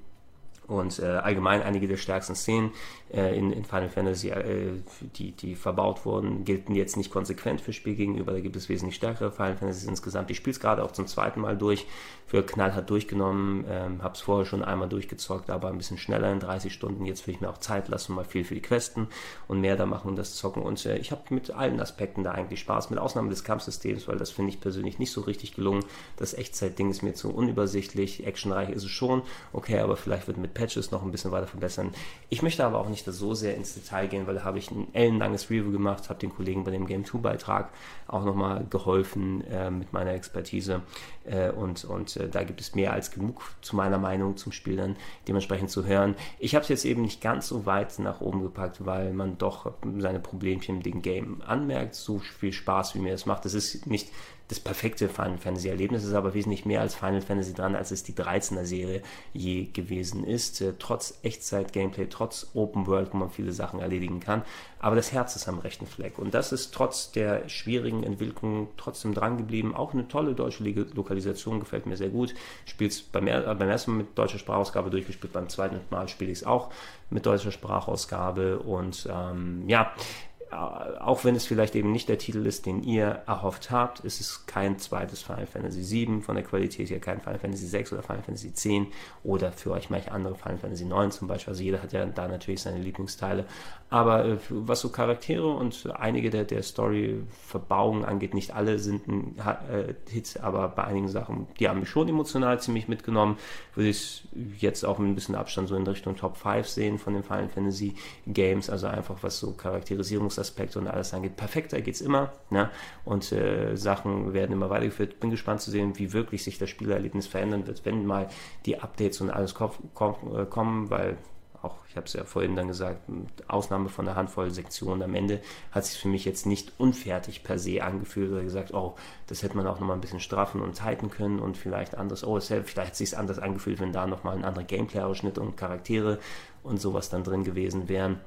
Und äh, allgemein einige der stärksten Szenen äh, in, in, Final Fantasy, äh, die, die verbaut wurden, gelten jetzt nicht konsequent für Spiel gegenüber. Da gibt es wesentlich stärkere Final Fantasy insgesamt. Ich spiele es gerade auch zum zweiten Mal durch, für knallhart durchgenommen. Ähm, habe es vorher schon einmal durchgezockt, aber ein bisschen schneller in 30 Stunden. Jetzt will ich mir auch Zeit lassen, mal viel für die Questen und mehr da machen und das zocken. Und äh, ich habe mit allen Aspekten da eigentlich Spaß, mit Ausnahme des Kampfsystems, weil das finde ich persönlich nicht so richtig gelungen. Das Echtzeit-Ding ist mir zu unübersichtlich. Actionreich ist es schon, okay, aber vielleicht wird mit Patches noch ein bisschen weiter verbessern. Ich möchte aber auch nicht so sehr ins Detail gehen, weil da habe ich ein ellenlanges Review gemacht, habe den Kollegen bei dem Game 2 Beitrag auch nochmal geholfen äh, mit meiner Expertise äh, und, und äh, da gibt es mehr als genug zu meiner Meinung zum Spiel dann dementsprechend zu hören. Ich habe es jetzt eben nicht ganz so weit nach oben gepackt, weil man doch seine Problemchen mit dem Game anmerkt, so viel Spaß wie mir das macht. Das ist nicht das perfekte Final Fantasy Erlebnis ist aber wesentlich mehr als Final Fantasy dran, als es die 13er Serie je gewesen ist. Äh, trotz Echtzeit-Gameplay, trotz Open World, wo man viele Sachen erledigen kann. Aber das Herz ist am rechten Fleck. Und das ist trotz der schwierigen Entwicklung trotzdem dran geblieben. Auch eine tolle deutsche Lokalisation gefällt mir sehr gut. Spielt es beim, äh, beim ersten Mal mit deutscher Sprachausgabe durchgespielt, beim zweiten Mal spiele ich es auch mit deutscher Sprachausgabe. Und ähm, ja, auch wenn es vielleicht eben nicht der Titel ist, den ihr erhofft habt, ist es kein zweites Final Fantasy VII von der Qualität her, kein Final Fantasy VI oder Final Fantasy X oder für euch manche andere Final Fantasy IX zum Beispiel. Also jeder hat ja da natürlich seine Lieblingsteile. Aber äh, was so Charaktere und einige der, der Story-Verbauungen angeht, nicht alle sind ein äh, Hit, aber bei einigen Sachen, die haben mich schon emotional ziemlich mitgenommen, würde ich jetzt auch mit ein bisschen Abstand so in Richtung Top 5 sehen von den Final Fantasy Games. Also einfach was so Charakterisierungs Aspekte und alles angeht. Perfekter geht es immer ne? und äh, Sachen werden immer weitergeführt. Bin gespannt zu sehen, wie wirklich sich das Spielerlebnis verändern wird, wenn mal die Updates und alles äh, kommen, weil auch, ich habe es ja vorhin dann gesagt, Ausnahme von einer Handvoll Sektionen am Ende hat sich für mich jetzt nicht unfertig per se angefühlt oder gesagt, oh, das hätte man auch nochmal ein bisschen straffen und halten können und vielleicht anders, oh, vielleicht hätte sich anders angefühlt, wenn da nochmal ein anderer Gameplay-Ausschnitt und Charaktere und sowas dann drin gewesen wären.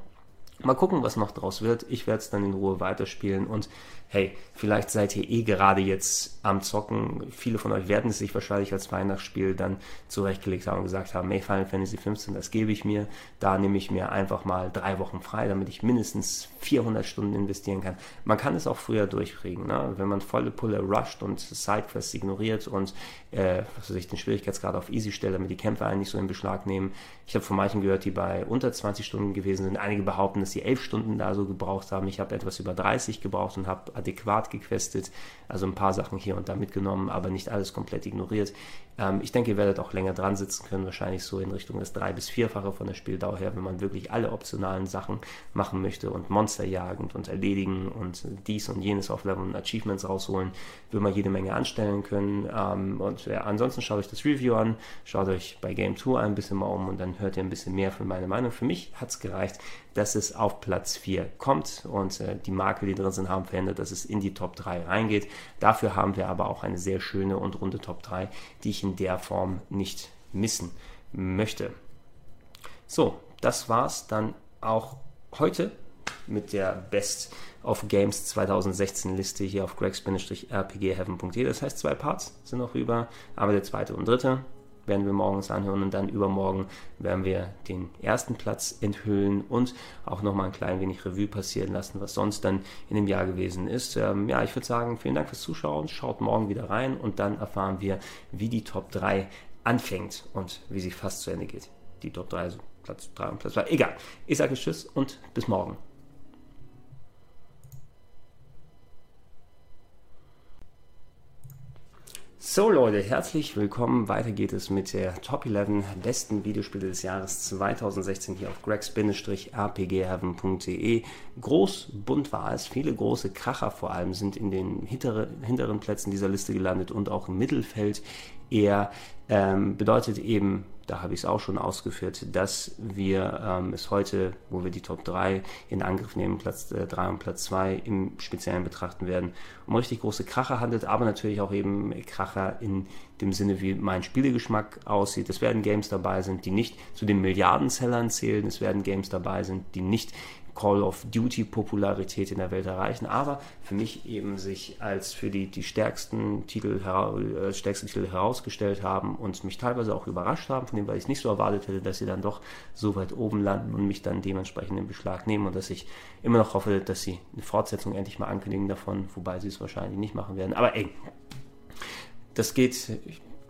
Mal gucken, was noch draus wird. Ich werde es dann in Ruhe weiterspielen und hey, vielleicht seid ihr eh gerade jetzt am Zocken. Viele von euch werden es sich wahrscheinlich als Weihnachtsspiel dann zurechtgelegt haben und gesagt haben, hey, Final Fantasy 15, das gebe ich mir. Da nehme ich mir einfach mal drei Wochen frei, damit ich mindestens 400 Stunden investieren kann. Man kann es auch früher durchkriegen, ne? wenn man volle Pulle rusht und Sidequests ignoriert und äh, was weiß ich, den Schwierigkeitsgrad auf Easy stellt, damit die Kämpfe eigentlich so in Beschlag nehmen. Ich habe von manchen gehört, die bei unter 20 Stunden gewesen sind. Einige behaupten, dass sie elf Stunden da so gebraucht haben. Ich habe etwas über 30 gebraucht und habe adäquat gequestet, also ein paar Sachen hier und da mitgenommen, aber nicht alles komplett ignoriert. Ähm, ich denke, ihr werdet auch länger dran sitzen können, wahrscheinlich so in Richtung des drei- bis vierfache von der Spieldauer her, wenn man wirklich alle optionalen Sachen machen möchte und Monster jagen und erledigen und dies und jenes aufleveln und Achievements rausholen, will man jede Menge anstellen können. Ähm, und ja, ansonsten schaut euch das Review an, schaut euch bei Game 2 ein bisschen mal um und dann hört ihr ein bisschen mehr von meiner Meinung. Für mich hat es gereicht, dass es auf Platz 4 kommt und äh, die Marke, die drin sind, haben verändert, dass es in die Top 3 reingeht. Dafür haben wir aber auch eine sehr schöne und runde Top 3, die ich in der Form nicht missen möchte. So, das war's dann auch heute mit der Best of Games 2016 Liste hier auf gregs-rpgheaven.de. Das heißt, zwei Parts sind noch über, aber der zweite und dritte werden wir morgens anhören und dann übermorgen werden wir den ersten Platz enthüllen und auch nochmal ein klein wenig Revue passieren lassen, was sonst dann in dem Jahr gewesen ist. Ähm, ja, ich würde sagen, vielen Dank fürs Zuschauen. Schaut morgen wieder rein und dann erfahren wir, wie die Top 3 anfängt und wie sie fast zu Ende geht. Die Top 3, also Platz 3 und Platz 2. Egal. Ich sage Tschüss und bis morgen. So Leute, herzlich willkommen. Weiter geht es mit der Top 11 besten Videospiele des Jahres 2016 hier auf gregs-rpgheaven.de. Groß, bunt war es. Viele große Kracher vor allem sind in den hintere, hinteren Plätzen dieser Liste gelandet und auch im Mittelfeld eher. Ähm, bedeutet eben da habe ich es auch schon ausgeführt, dass wir ähm, es heute, wo wir die Top 3 in Angriff nehmen, Platz äh, 3 und Platz 2 im Speziellen betrachten werden, um richtig große Kracher handelt, aber natürlich auch eben Kracher in dem Sinne, wie mein Spielegeschmack aussieht. Es werden Games dabei sind, die nicht zu den Milliardensellern zählen, es werden Games dabei sind, die nicht Call of Duty Popularität in der Welt erreichen, aber für mich eben sich als für die, die stärksten Titel, äh, stärksten Titel herausgestellt haben und mich teilweise auch überrascht haben, von dem, weil ich es nicht so erwartet hätte, dass sie dann doch so weit oben landen und mich dann dementsprechend in Beschlag nehmen und dass ich immer noch hoffe, dass sie eine Fortsetzung endlich mal ankündigen davon, wobei sie es wahrscheinlich nicht machen werden. Aber ey, das geht,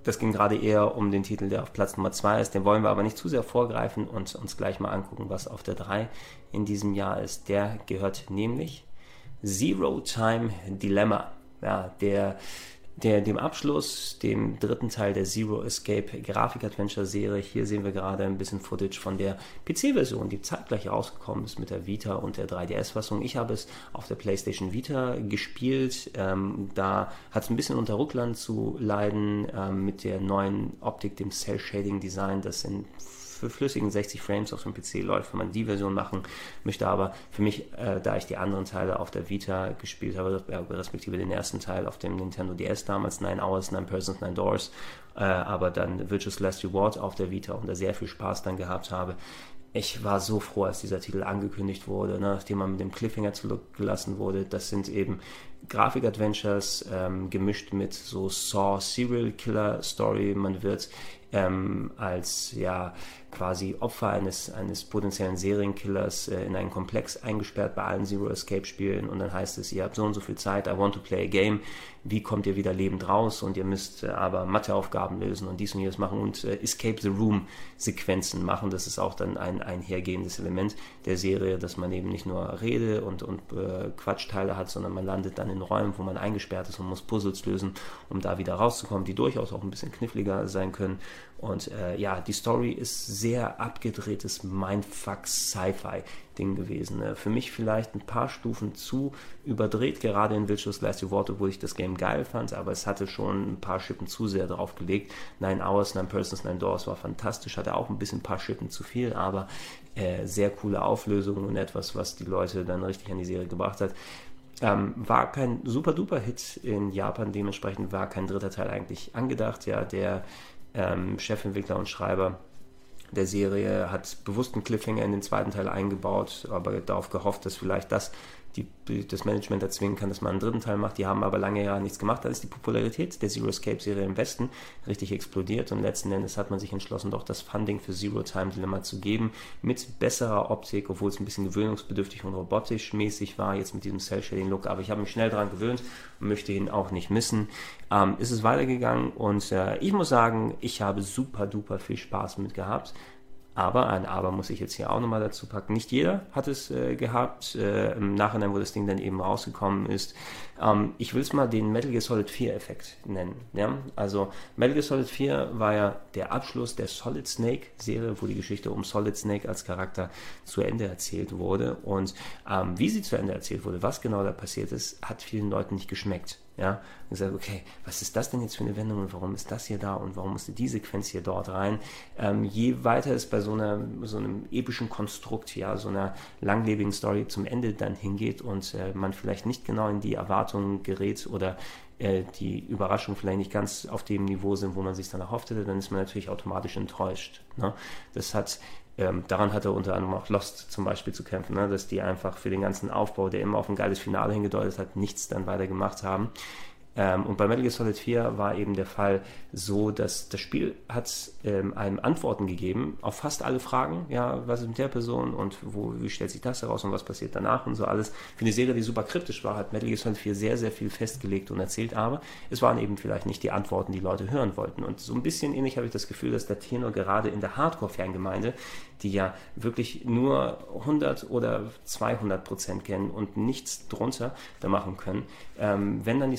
das ging gerade eher um den Titel, der auf Platz Nummer 2 ist. Den wollen wir aber nicht zu sehr vorgreifen und uns gleich mal angucken, was auf der 3 in diesem Jahr ist. Der gehört nämlich Zero Time Dilemma. Ja, der der, dem Abschluss, dem dritten Teil der Zero Escape Grafik-Adventure-Serie. Hier sehen wir gerade ein bisschen Footage von der PC-Version, die zeitgleich rausgekommen ist mit der Vita und der 3DS-Fassung. Ich habe es auf der PlayStation Vita gespielt. Ähm, da hat es ein bisschen unter Ruckland zu leiden ähm, mit der neuen Optik, dem Cell-Shading-Design, das in für flüssigen 60 Frames auf dem PC läuft, wenn man die Version machen möchte. Aber für mich, äh, da ich die anderen Teile auf der Vita gespielt habe, respektive den ersten Teil auf dem Nintendo DS damals, 9 Hours, 9 Persons, 9 Doors, äh, aber dann Virtuous Last Reward auf der Vita und da sehr viel Spaß dann gehabt habe. Ich war so froh, als dieser Titel angekündigt wurde, ne, nachdem man mit dem Cliffhanger zurückgelassen wurde. Das sind eben Grafik-Adventures ähm, gemischt mit so Saw Serial Killer Story. Man wird ähm, als ja quasi Opfer eines, eines potenziellen Serienkillers äh, in einen Komplex eingesperrt bei allen Zero Escape Spielen. Und dann heißt es, ihr habt so und so viel Zeit, I want to play a game, wie kommt ihr wieder lebend raus? Und ihr müsst äh, aber Matheaufgaben lösen und dies und jenes machen und äh, Escape the Room Sequenzen machen. Das ist auch dann ein einhergehendes Element der Serie, dass man eben nicht nur Rede und, und äh, Quatschteile hat, sondern man landet dann in Räumen, wo man eingesperrt ist und muss Puzzles lösen, um da wieder rauszukommen, die durchaus auch ein bisschen kniffliger sein können und äh, ja, die Story ist sehr abgedrehtes Mindfuck-Sci-Fi-Ding gewesen. Ne? Für mich vielleicht ein paar Stufen zu überdreht, gerade in Virtuous Last Reward, obwohl ich das Game geil fand, aber es hatte schon ein paar Schippen zu sehr draufgelegt. Nine Hours, Nine Persons, Nine Doors war fantastisch, hatte auch ein bisschen ein paar Schippen zu viel, aber äh, sehr coole Auflösungen und etwas, was die Leute dann richtig an die Serie gebracht hat. Ähm, war kein super duper Hit in Japan, dementsprechend war kein dritter Teil eigentlich angedacht. Ja, der ähm, Chefentwickler und Schreiber der Serie hat bewusst einen Cliffhanger in den zweiten Teil eingebaut, aber darauf gehofft, dass vielleicht das die, das Management erzwingen kann, dass man einen dritten Teil macht. Die haben aber lange Jahre nichts gemacht. Da ist die Popularität der Zero Escape Serie im Westen richtig explodiert und letzten Endes hat man sich entschlossen, doch das Funding für Zero Time Dilemma zu geben mit besserer Optik, obwohl es ein bisschen gewöhnungsbedürftig und robotisch mäßig war, jetzt mit diesem Cell Shading Look. Aber ich habe mich schnell daran gewöhnt und möchte ihn auch nicht missen. Ähm, ist es weitergegangen und äh, ich muss sagen, ich habe super duper viel Spaß mit gehabt Aber, ein Aber muss ich jetzt hier auch nochmal dazu packen. Nicht jeder hat es äh, gehabt. Äh, Im Nachhinein, wo das Ding dann eben rausgekommen ist. Ähm, ich will es mal den Metal Gear Solid 4 Effekt nennen. Ja? Also Metal Gear Solid 4 war ja der Abschluss der Solid Snake Serie, wo die Geschichte um Solid Snake als Charakter zu Ende erzählt wurde. Und ähm, wie sie zu Ende erzählt wurde, was genau da passiert ist, hat vielen Leuten nicht geschmeckt. Ja, und gesagt, okay, was ist das denn jetzt für eine Wendung und warum ist das hier da und warum musste die Sequenz hier dort rein? Ähm, je weiter es bei so, einer, so einem epischen Konstrukt, ja, so einer langlebigen Story zum Ende dann hingeht und äh, man vielleicht nicht genau in die Erwartungen gerät oder äh, die Überraschungen vielleicht nicht ganz auf dem Niveau sind, wo man sich dann erhofft hätte, dann ist man natürlich automatisch enttäuscht. Ne? Das hat ähm, daran hatte unter anderem auch Lost zum Beispiel zu kämpfen, ne? dass die einfach für den ganzen Aufbau, der immer auf ein geiles Finale hingedeutet hat, nichts dann weiter gemacht haben. Ähm, und bei Metal Gear Solid 4 war eben der Fall so, dass das Spiel hat ähm, einem Antworten gegeben auf fast alle Fragen. Ja, was ist mit der Person und wo, wie stellt sich das heraus und was passiert danach und so alles. Für eine Serie, die super kryptisch war, hat Metal Gear Solid 4 sehr, sehr viel festgelegt und erzählt, aber es waren eben vielleicht nicht die Antworten, die Leute hören wollten. Und so ein bisschen ähnlich habe ich das Gefühl, dass der Tenor gerade in der Hardcore-Fangemeinde, die ja wirklich nur 100 oder 200 Prozent kennen und nichts drunter da machen können, ähm, wenn dann die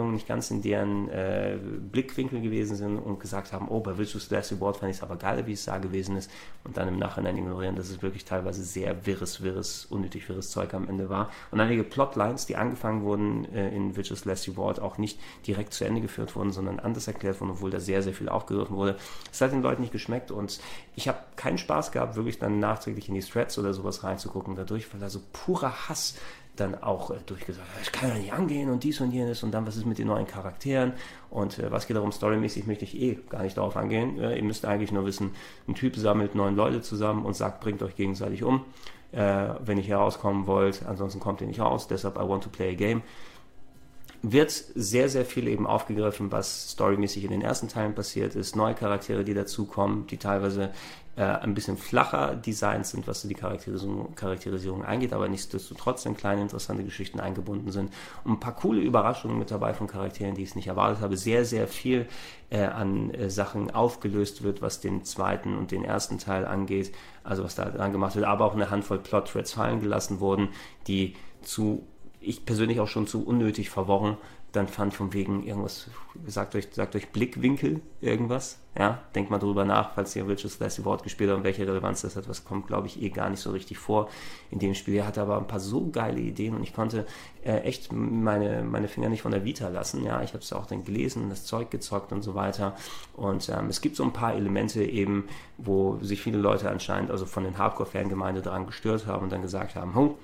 Story-Wendungen nicht ganz in deren äh, Blickwinkel gewesen sind und gesagt haben, oh, bei Virtuous Last Reward fand ich es aber geil, wie es da gewesen ist und dann im Nachhinein ignorieren, dass es wirklich teilweise sehr wirres, wirres, unnötig wirres Zeug am Ende war. Und einige Plotlines, die angefangen wurden äh, in Virtuous Last Reward, auch nicht direkt zu Ende geführt wurden, sondern anders erklärt wurden, obwohl da sehr, sehr viel aufgegriffen wurde. Es hat den Leuten nicht geschmeckt und ich habe keinen Spaß gehabt, wirklich dann nachträglich in die Threads oder sowas reinzugucken dadurch, weil da so purer Hass dann auch äh, durchgesagt, ich kann ja nicht angehen und dies und jenes und dann was ist mit den neuen Charakteren und äh, was geht darum, storymäßig möchte ich eh gar nicht darauf angehen. Äh, ihr müsst eigentlich nur wissen, ein Typ sammelt neun Leute zusammen und sagt, bringt euch gegenseitig um, äh, wenn ihr hier rauskommen wollt, ansonsten kommt ihr nicht raus, deshalb I want to play a game wird sehr, sehr viel eben aufgegriffen, was storymäßig in den ersten Teilen passiert ist. Neue Charaktere, die dazukommen, die teilweise äh, ein bisschen flacher designt sind, was die Charakterisierung, Charakterisierung eingeht, aber nichtsdestotrotz in kleine interessante Geschichten eingebunden sind. Und ein paar coole Überraschungen mit dabei von Charakteren, die ich nicht erwartet habe. Sehr, sehr viel äh, an äh, Sachen aufgelöst wird, was den zweiten und den ersten Teil angeht, also was da dran gemacht wird, aber auch eine Handvoll Plot-Threads fallen gelassen wurden, die zu ich persönlich auch schon zu unnötig verworren dann fand von wegen irgendwas, sagt euch, sagt euch Blickwinkel irgendwas. Ja, denkt mal drüber nach, falls ihr Richard Lassie Wort gespielt habt und welche Relevanz das hat. Was kommt, glaube ich, eh gar nicht so richtig vor in dem Spiel. Er hatte aber ein paar so geile Ideen und ich konnte äh, echt meine, meine Finger nicht von der Vita lassen. Ja, ich habe es auch dann gelesen, das Zeug gezockt und so weiter. Und ähm, es gibt so ein paar Elemente eben, wo sich viele Leute anscheinend, also von den Hardcore-Fangemeinde daran gestört haben und dann gesagt haben, oh,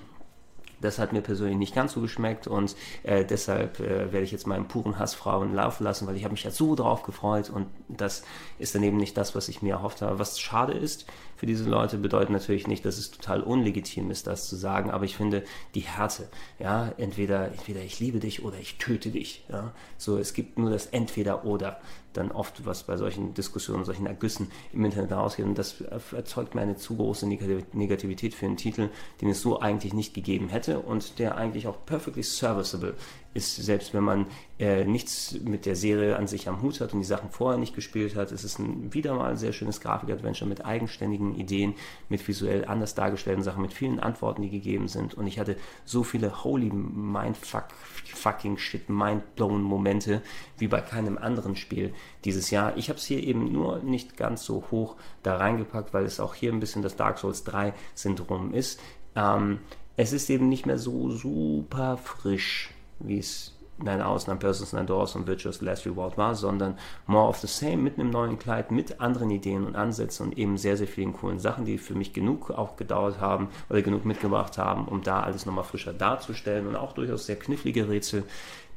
das hat mir persönlich nicht ganz so geschmeckt und äh, deshalb äh, werde ich jetzt meinen puren Hass Frauen laufen lassen, weil ich habe mich ja so drauf gefreut und das ist dann eben nicht das, was ich mir erhofft habe. Was schade ist für diese Leute, bedeutet natürlich nicht, dass es total unlegitim ist, das zu sagen, aber ich finde die Härte, ja, entweder, entweder ich liebe dich oder ich töte dich, ja, so, es gibt nur das entweder oder dann oft, was bei solchen Diskussionen, solchen Ergüssen im Internet rausgeht. Und das erzeugt mir eine zu große Negativität für einen Titel, den es so eigentlich nicht gegeben hätte und der eigentlich auch perfectly serviceable ist, selbst wenn man äh, nichts mit der Serie an sich am Hut hat und die Sachen vorher nicht gespielt hat, ist es ein, wieder mal ein sehr schönes Grafik-Adventure mit eigenständigen Ideen, mit visuell anders dargestellten Sachen, mit vielen Antworten, die gegeben sind. Und ich hatte so viele holy mindfuck, fucking shit, mindblown Momente wie bei keinem anderen Spiel dieses Jahr. Ich habe es hier eben nur nicht ganz so hoch da reingepackt, weil es auch hier ein bisschen das Dark Souls 3 Syndrom ist. Ähm, es ist eben nicht mehr so super frisch wie es Nine Hours, Nine Persons, Nine Doors und Virtuous Last Reward war, sondern more of the same mit einem neuen Kleid, mit anderen Ideen und Ansätzen und eben sehr, sehr vielen coolen Sachen, die für mich genug auch gedauert haben oder genug mitgebracht haben, um da alles nochmal frischer darzustellen und auch durchaus sehr knifflige Rätsel,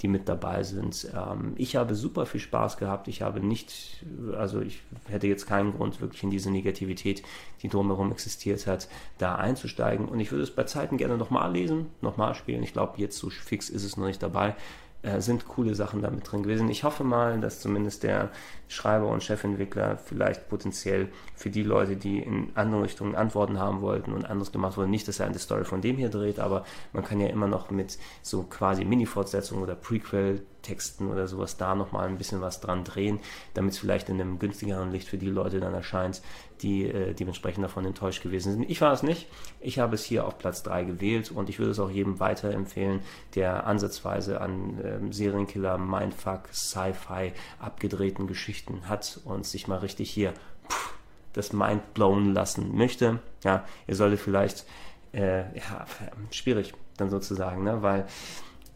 die mit dabei sind. Ähm, ich habe super viel Spaß gehabt. Ich habe nicht, also ich hätte jetzt keinen Grund, wirklich in diese Negativität, die drumherum existiert hat, da einzusteigen. Und ich würde es bei Zeiten gerne nochmal lesen, nochmal spielen. Ich glaube, jetzt so fix ist es noch nicht dabei äh, sind coole Sachen damit drin gewesen. Ich hoffe mal, dass zumindest der Schreiber und Chefentwickler vielleicht potenziell für die Leute, die in andere Richtungen Antworten haben wollten und anderes gemacht wurde, nicht, dass er eine Story von dem hier dreht, aber man kann ja immer noch mit so quasi Mini-Fortsetzungen oder Prequel Texten oder sowas da nochmal ein bisschen was dran drehen, damit es vielleicht in einem günstigeren Licht für die Leute dann erscheint, die äh, dementsprechend davon enttäuscht gewesen sind. Ich war es nicht. Ich habe es hier auf Platz 3 gewählt und ich würde es auch jedem weiterempfehlen, der ansatzweise an ähm, Serienkiller, Mindfuck, Sci-Fi abgedrehten Geschichten hat und sich mal richtig hier pff, das Mind blown lassen möchte. Ja, ihr solltet vielleicht, äh, ja, schwierig dann sozusagen, ne, weil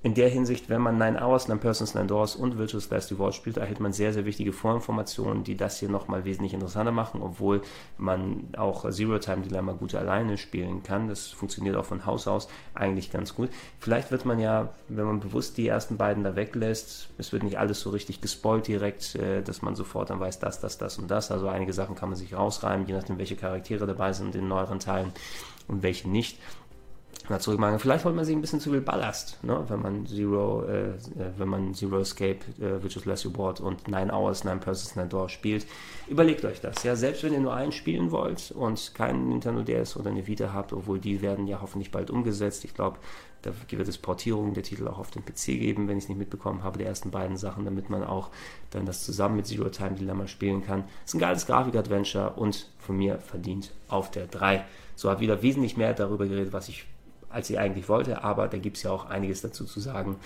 in der Hinsicht, wenn man Nine Hours, Nine Persons, Nine Doors und Virtual Last Reward spielt, erhält man sehr, sehr wichtige Vorinformationen, die das hier nochmal wesentlich interessanter machen, obwohl man auch Zero Time Dilemma gut alleine spielen kann. Das funktioniert auch von Haus aus eigentlich ganz gut. Vielleicht wird man ja, wenn man bewusst die ersten beiden da weglässt, es wird nicht alles so richtig gespoilt direkt, äh, dass man sofort dann weiß, das, das, das und das. Also einige Sachen kann man sich rausreimen, je nachdem, welche Charaktere dabei sind in den neueren Teilen und welche nicht mal zurückmachen. Vielleicht holt man sich ein bisschen zu viel Ballast, ne? wenn man Zero, äh, äh wenn man Zero Escape, äh, Which is Less Reward und Nine Hours, Nine Persons, Nine Doors spielt. Überlegt euch das. Ja, selbst wenn ihr nur einen spielen wollt und keinen Nintendo DS oder eine Vita habt, obwohl die werden ja hoffentlich bald umgesetzt. Ich glaube, da wird es Portierungen der Titel auch auf den PC geben, wenn ich es nicht mitbekommen habe, die ersten beiden Sachen, damit man auch dann das zusammen mit Zero Time Dilemma spielen kann. Ist ein geiles Grafik-Adventure und von mir verdient auf der 3. So habe wieder wesentlich mehr darüber geredet, was ich als ich eigentlich wollte, aber da gibt es ja auch einiges dazu zu sagen.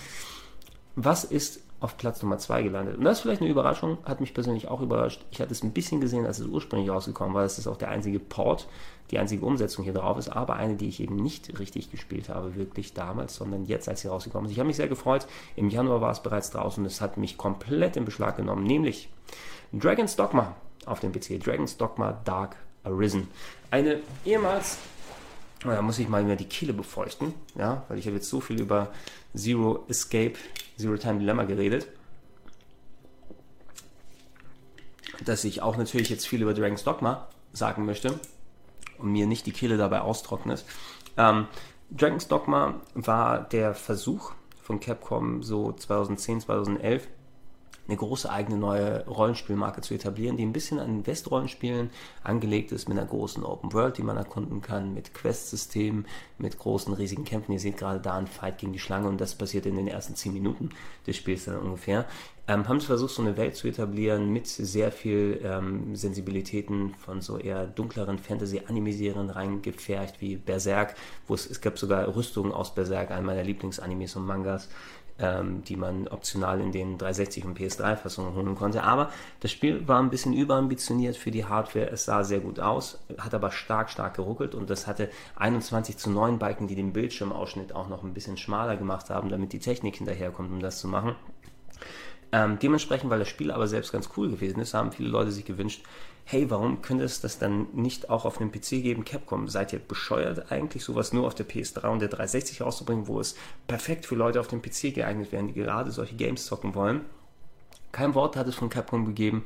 Was ist auf Platz Nummer 2 gelandet? Und das ist vielleicht eine Überraschung, hat mich persönlich auch überrascht. Ich hatte es ein bisschen gesehen, als es ursprünglich rausgekommen war. Das ist auch der einzige Port, die einzige Umsetzung hier drauf ist, aber eine, die ich eben nicht richtig gespielt habe, wirklich damals, sondern jetzt, als sie rausgekommen ist. Ich habe mich sehr gefreut. Im Januar war es bereits draußen und es hat mich komplett in Beschlag genommen, nämlich Dragon's Dogma auf dem PC. Dragon's Dogma Dark Arisen. Eine ehemals da muss ich mal wieder die Kehle befeuchten, ja, weil ich habe jetzt so viel über Zero Escape, Zero Time Dilemma geredet, dass ich auch natürlich jetzt viel über Dragon's Dogma sagen möchte und mir nicht die Kehle dabei austrocknet. Ähm, Dragon's Dogma war der Versuch von Capcom so 2010, 2011 eine große eigene neue Rollenspielmarke zu etablieren, die ein bisschen an Westrollenspielen angelegt ist, mit einer großen Open World, die man erkunden kann, mit Quest-Systemen, mit großen, riesigen Kämpfen. Ihr seht gerade da ein Fight gegen die Schlange und das passiert in den ersten 10 Minuten des Spiels dann ungefähr. Ähm, haben sie versucht, so eine Welt zu etablieren mit sehr viel ähm, Sensibilitäten von so eher dunkleren Fantasy-Anime-Serien reingefärcht, wie Berserk, wo es, es gab sogar Rüstungen aus Berserk, einen meiner Lieblingsanimes und Mangas ähm, die man optional in den 360 und PS3-Fassungen holen konnte. Aber das Spiel war ein bisschen überambitioniert für die Hardware. Es sah sehr gut aus, hat aber stark, stark geruckelt und das hatte 21 zu 9 Balken, die den Bildschirmausschnitt auch noch ein bisschen schmaler gemacht haben, damit die Technik hinterherkommt, um das zu machen. Ähm, dementsprechend, weil das Spiel aber selbst ganz cool gewesen ist, haben viele Leute sich gewünscht, hey, warum könnte es das dann nicht auch auf einem PC geben? Capcom, seid ihr bescheuert eigentlich, sowas nur auf der PS3 und der 360 rauszubringen, wo es perfekt für Leute auf dem PC geeignet wären, die gerade solche Games zocken wollen? Kein Wort hat es von Capcom gegeben,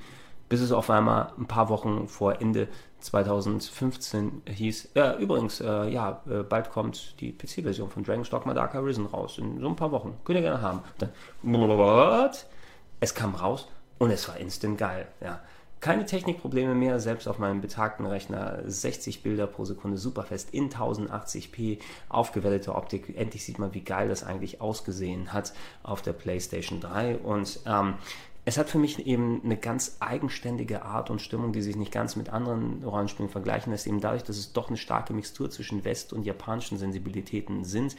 bis es auf einmal ein paar Wochen vor Ende 2015 hieß, ja, übrigens, äh, ja, äh, bald kommt die PC-Version von Dragon's Dogma Dark Arisen raus, in so ein paar Wochen. Könnt ihr gerne haben. Dann? Es kam raus und es war instant geil, ja. Keine Technikprobleme mehr, selbst auf meinem betagten Rechner 60 Bilder pro Sekunde superfest in 1080p, aufgewertete Optik. Endlich sieht man, wie geil das eigentlich ausgesehen hat auf der PlayStation 3 und ähm, es hat für mich eben eine ganz eigenständige Art und Stimmung, die sich nicht ganz mit anderen Rollenspielen vergleichen lässt, eben dadurch, dass es doch eine starke Mixtur zwischen West- und japanischen Sensibilitäten sind,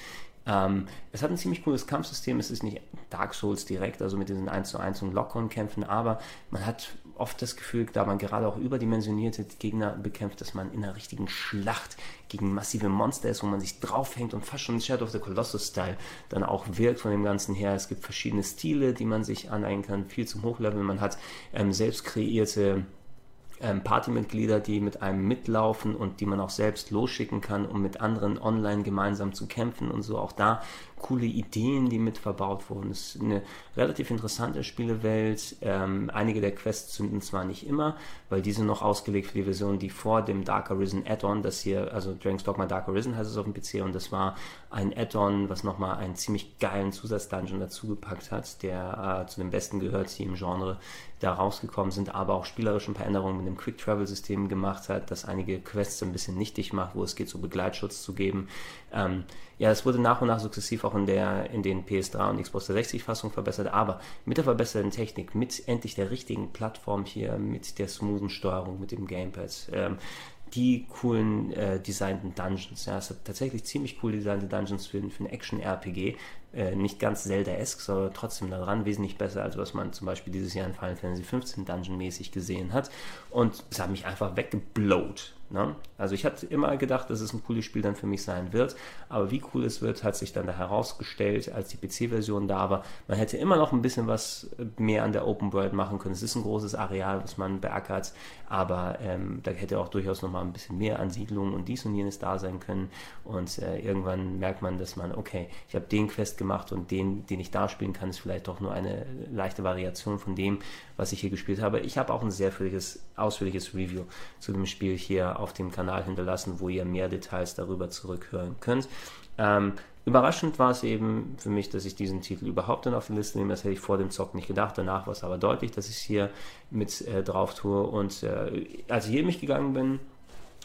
ähm, es hat ein ziemlich cooles Kampfsystem. Es ist nicht Dark Souls direkt, also mit diesen 1 zu 1 und Lock-on-Kämpfen, aber man hat oft das Gefühl, da man gerade auch überdimensionierte Gegner bekämpft, dass man in einer richtigen Schlacht gegen massive Monster ist, wo man sich draufhängt und fast schon Shadow of the Colossus-Style dann auch wirkt von dem Ganzen her. Es gibt verschiedene Stile, die man sich aneignen kann, viel zum Hochlevel. Man hat ähm, selbst kreierte ähm, Partymitglieder, die mit einem mitlaufen und die man auch selbst losschicken kann, um mit anderen online gemeinsam zu kämpfen und so. Auch da coole Ideen, die mit verbaut wurden. Es ist eine relativ interessante Spielewelt. Ähm, einige der Quests zünden zwar nicht immer, weil die sind noch ausgelegt für die Version, die vor dem Dark Arisen Add-on, das hier, also Dragon's Dogma Dark Arisen heißt es auf dem PC und das war ein Add-on, was nochmal einen ziemlich geilen Zusatzdungeon dazugepackt hat, der äh, zu den besten gehört, die im Genre da rausgekommen sind, aber auch spielerisch ein paar Änderungen mit dem Quick-Travel-System gemacht hat, das einige Quests ein bisschen nichtig macht, wo es geht, so Begleitschutz zu geben. Ähm, ja, es wurde nach und nach sukzessiv auch in, der, in den PS3 und Xbox 360 Fassungen verbessert, aber mit der verbesserten Technik, mit endlich der richtigen Plattform hier, mit der smoothen Steuerung, mit dem Gamepad, ähm, die coolen äh, designten Dungeons. Ja, es hat tatsächlich ziemlich cool designte Dungeons für, für ein Action-RPG. Äh, nicht ganz Zelda-esque, sondern trotzdem daran wesentlich besser, als was man zum Beispiel dieses Jahr in Final Fantasy 15 Dungeon-mäßig gesehen hat. Und es hat mich einfach weggeblowt. Ne? Also ich hatte immer gedacht, dass es ein cooles Spiel dann für mich sein wird, aber wie cool es wird, hat sich dann da herausgestellt, als die PC-Version da war. Man hätte immer noch ein bisschen was mehr an der Open World machen können. Es ist ein großes Areal, was man beackert, aber ähm, da hätte auch durchaus noch mal ein bisschen mehr Ansiedlung und dies und jenes da sein können. Und äh, irgendwann merkt man, dass man, okay, ich habe den Quest gemacht und den, den ich da spielen kann, ist vielleicht doch nur eine leichte Variation von dem, was ich hier gespielt habe. Ich habe auch ein sehr ausführliches Review zu dem Spiel hier auf dem Kanal hinterlassen, wo ihr mehr Details darüber zurückhören könnt. Ähm, überraschend war es eben für mich, dass ich diesen Titel überhaupt dann auf die Liste nehme. Das hätte ich vor dem Zock nicht gedacht. Danach war es aber deutlich, dass ich es hier mit äh, drauf tue. Und äh, als ich hier mich gegangen bin,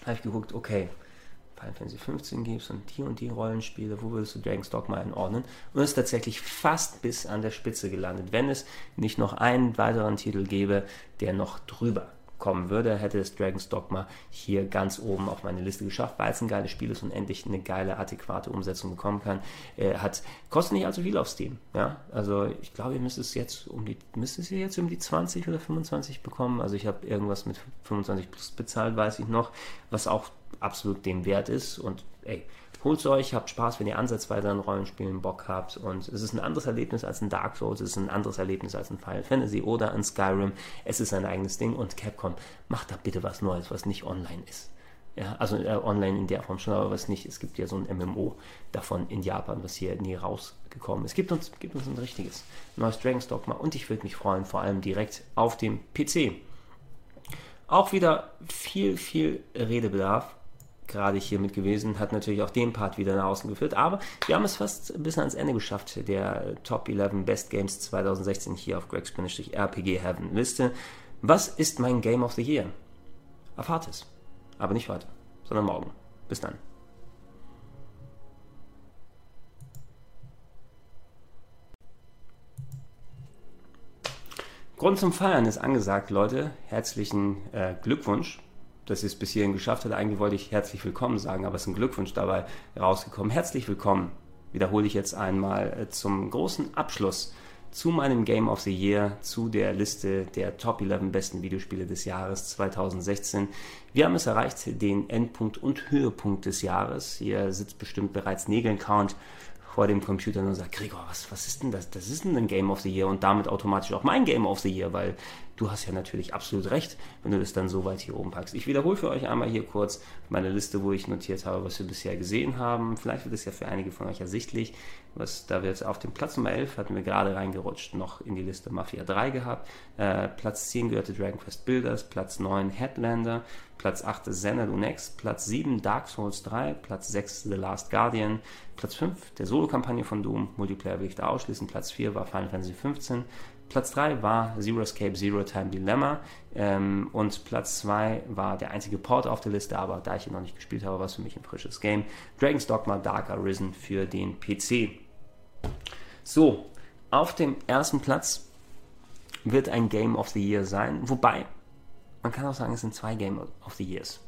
habe ich geguckt, okay, Final Fantasy 15 gibst und die und die Rollenspiele, wo würdest du Dragon's Dogma einordnen? Und es ist tatsächlich fast bis an der Spitze gelandet. Wenn es nicht noch einen weiteren Titel gäbe, der noch drüber kommen würde, hätte es Dragon's Dogma hier ganz oben auf meine Liste geschafft, weil es ein geiles Spiel ist und endlich eine geile, adäquate Umsetzung bekommen kann. Äh, hat, kostet nicht allzu viel auf Steam. Ja? Also ich glaube, ihr müsst es jetzt um die, müsst es jetzt um die 20 oder 25 bekommen. Also ich habe irgendwas mit 25 plus bezahlt, weiß ich noch, was auch absolut dem wert ist. Und ey, Holt euch, habt Spaß, wenn ihr ansatzweise an Rollenspielen Bock habt. Und es ist ein anderes Erlebnis als ein Dark Souls, es ist ein anderes Erlebnis als ein Final Fantasy oder ein Skyrim. Es ist ein eigenes Ding und Capcom macht da bitte was Neues, was nicht online ist. Ja, also äh, online in der Form schon, aber was nicht. Es gibt ja so ein MMO davon in Japan, was hier nie rausgekommen ist. Gibt uns, gibt uns ein richtiges neues Dragon's Dogma und ich würde mich freuen, vor allem direkt auf dem PC. Auch wieder viel, viel Redebedarf gerade hier mit gewesen, hat natürlich auch den Part wieder nach außen geführt. Aber wir haben es fast bisschen ans Ende geschafft, der Top 11 Best Games 2016 hier auf Greg's RPG Heaven Liste. Was ist mein Game of the Year? Erfahrt es. Aber nicht heute, sondern morgen. Bis dann. Grund zum Feiern ist angesagt, Leute. Herzlichen äh, Glückwunsch dass ihr es bis hierhin geschafft hat. Eigentlich wollte ich herzlich willkommen sagen, aber es ist ein Glückwunsch dabei rausgekommen. Herzlich willkommen, wiederhole ich jetzt einmal äh, zum großen Abschluss zu meinem Game of the Year, zu der Liste der Top 11 besten Videospiele des Jahres 2016. Wir haben es erreicht, den Endpunkt und Höhepunkt des Jahres. Hier sitzt bestimmt bereits Nägeln-Count vor dem Computer und sagt, Gregor, was, was ist denn das? Das ist denn ein Game of the Year und damit automatisch auch mein Game of the Year, weil du hast ja natürlich absolut recht, wenn du das dann so weit hier oben packst. Ich wiederhole für euch einmal hier kurz meine Liste, wo ich notiert habe, was wir bisher gesehen haben. Vielleicht wird es ja für einige von euch ersichtlich. Was, da wird auf dem Platz Nummer 11 hatten wir gerade reingerutscht, noch in die Liste Mafia 3 gehabt. Äh, Platz 10 gehörte Dragon Quest Builders, Platz 9 Headlander, Platz 8 Xanadu Next, Platz 7 Dark Souls 3, Platz 6 The Last Guardian, Platz 5 der Solo-Kampagne von Doom, Multiplayer will ich da ausschließen, Platz 4 war Final Fantasy 15, Platz 3 war Zero Escape Zero Time Dilemma ähm, und Platz 2 war der einzige Port auf der Liste, aber da ich ihn noch nicht gespielt habe, war es für mich ein frisches Game. Dragon's Dogma Dark Arisen für den PC. So, auf dem ersten Platz wird ein Game of the Year sein, wobei man kann auch sagen, es sind zwei Game of the Years.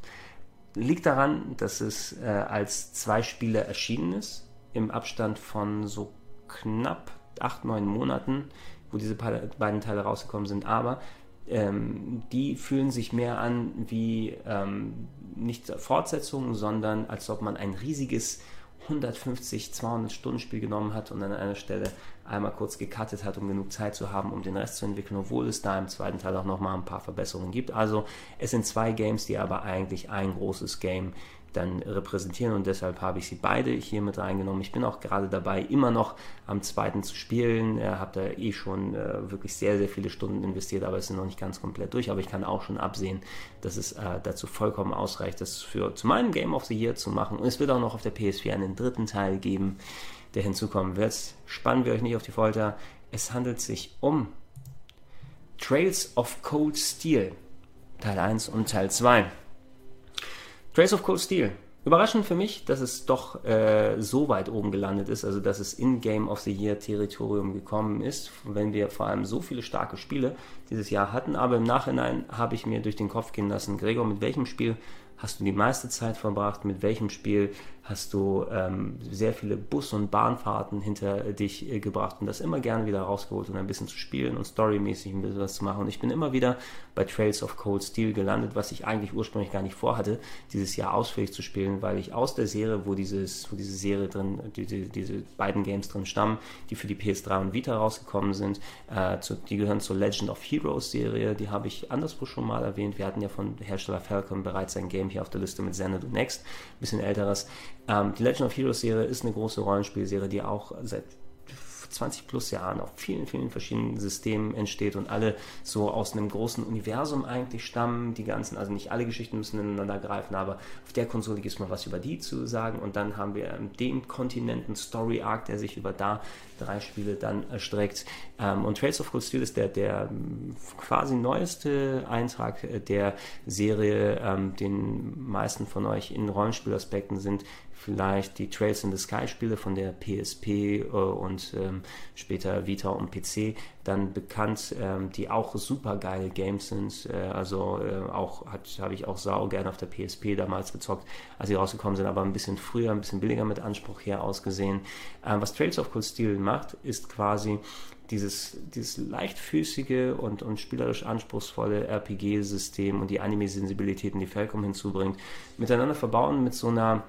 Liegt daran, dass es äh, als zwei Spiele erschienen ist, im Abstand von so knapp acht, neun Monaten wo diese beiden Teile rausgekommen sind, aber ähm, die fühlen sich mehr an wie ähm, nicht Fortsetzungen, sondern als ob man ein riesiges 150, 200 Stunden Spiel genommen hat und an einer Stelle einmal kurz gecuttet hat, um genug Zeit zu haben, um den Rest zu entwickeln, obwohl es da im zweiten Teil auch nochmal ein paar Verbesserungen gibt. Also es sind zwei Games, die aber eigentlich ein großes Game dann repräsentieren und deshalb habe ich sie beide hier mit reingenommen. Ich bin auch gerade dabei, immer noch am zweiten zu spielen. Äh, habe da eh schon äh, wirklich sehr, sehr viele Stunden investiert, aber es sind noch nicht ganz komplett durch. Aber ich kann auch schon absehen, dass es äh, dazu vollkommen ausreicht, das für zu meinem Game of the Year zu machen. Und es wird auch noch auf der PS4 einen dritten Teil geben, der hinzukommen wird. Spannen wir euch nicht auf die Folter. Es handelt sich um Trails of Cold Steel, Teil 1 und Teil 2. Trace of Cold Steel. Überraschend für mich, dass es doch äh, so weit oben gelandet ist, also dass es in Game of the Year Territorium gekommen ist, wenn wir vor allem so viele starke Spiele dieses Jahr hatten. Aber im Nachhinein habe ich mir durch den Kopf gehen lassen, Gregor, mit welchem Spiel hast du die meiste Zeit verbracht, mit welchem Spiel hast du ähm, sehr viele Bus- und Bahnfahrten hinter dich äh, gebracht und das immer gerne wieder rausgeholt und ein bisschen zu spielen und storymäßig ein bisschen was zu machen. Und ich bin immer wieder bei Trails of Cold Steel gelandet, was ich eigentlich ursprünglich gar nicht vorhatte, dieses Jahr ausführlich zu spielen, weil ich aus der Serie, wo, dieses, wo diese Serie drin, diese, diese beiden Games drin stammen, die für die PS3 und Vita rausgekommen sind, äh, zu, die gehören zur Legend of Heroes Serie, die habe ich anderswo schon mal erwähnt. Wir hatten ja von Hersteller Falcon bereits ein Game hier auf der Liste mit Xanadu Next, ein bisschen älteres. Ähm, die Legend of Heroes Serie ist eine große Rollenspielserie, die auch seit 20 plus Jahren auf vielen, vielen verschiedenen Systemen entsteht und alle so aus einem großen Universum eigentlich stammen. Die ganzen, also nicht alle Geschichten müssen ineinander greifen, aber auf der Konsole gibt es mal was über die zu sagen und dann haben wir den Kontinent einen Story Arc, der sich über da drei Spiele dann erstreckt. Ähm, und Trails of Cold Steel ist der, der quasi neueste Eintrag der Serie, ähm, den meisten von euch in Rollenspielaspekten sind vielleicht die Trails in the Sky Spiele von der PSP äh, und ähm, später Vita und PC dann bekannt, ähm, die auch super geile Games sind. Äh, also äh, auch habe ich auch sau gerne auf der PSP damals gezockt, als sie rausgekommen sind, aber ein bisschen früher, ein bisschen billiger mit Anspruch her ausgesehen. Ähm, was Trails of Cold Steel macht, ist quasi dieses, dieses leichtfüßige und, und spielerisch anspruchsvolle RPG-System und die Anime-Sensibilitäten, die Falcom hinzubringt, miteinander verbauen mit so einer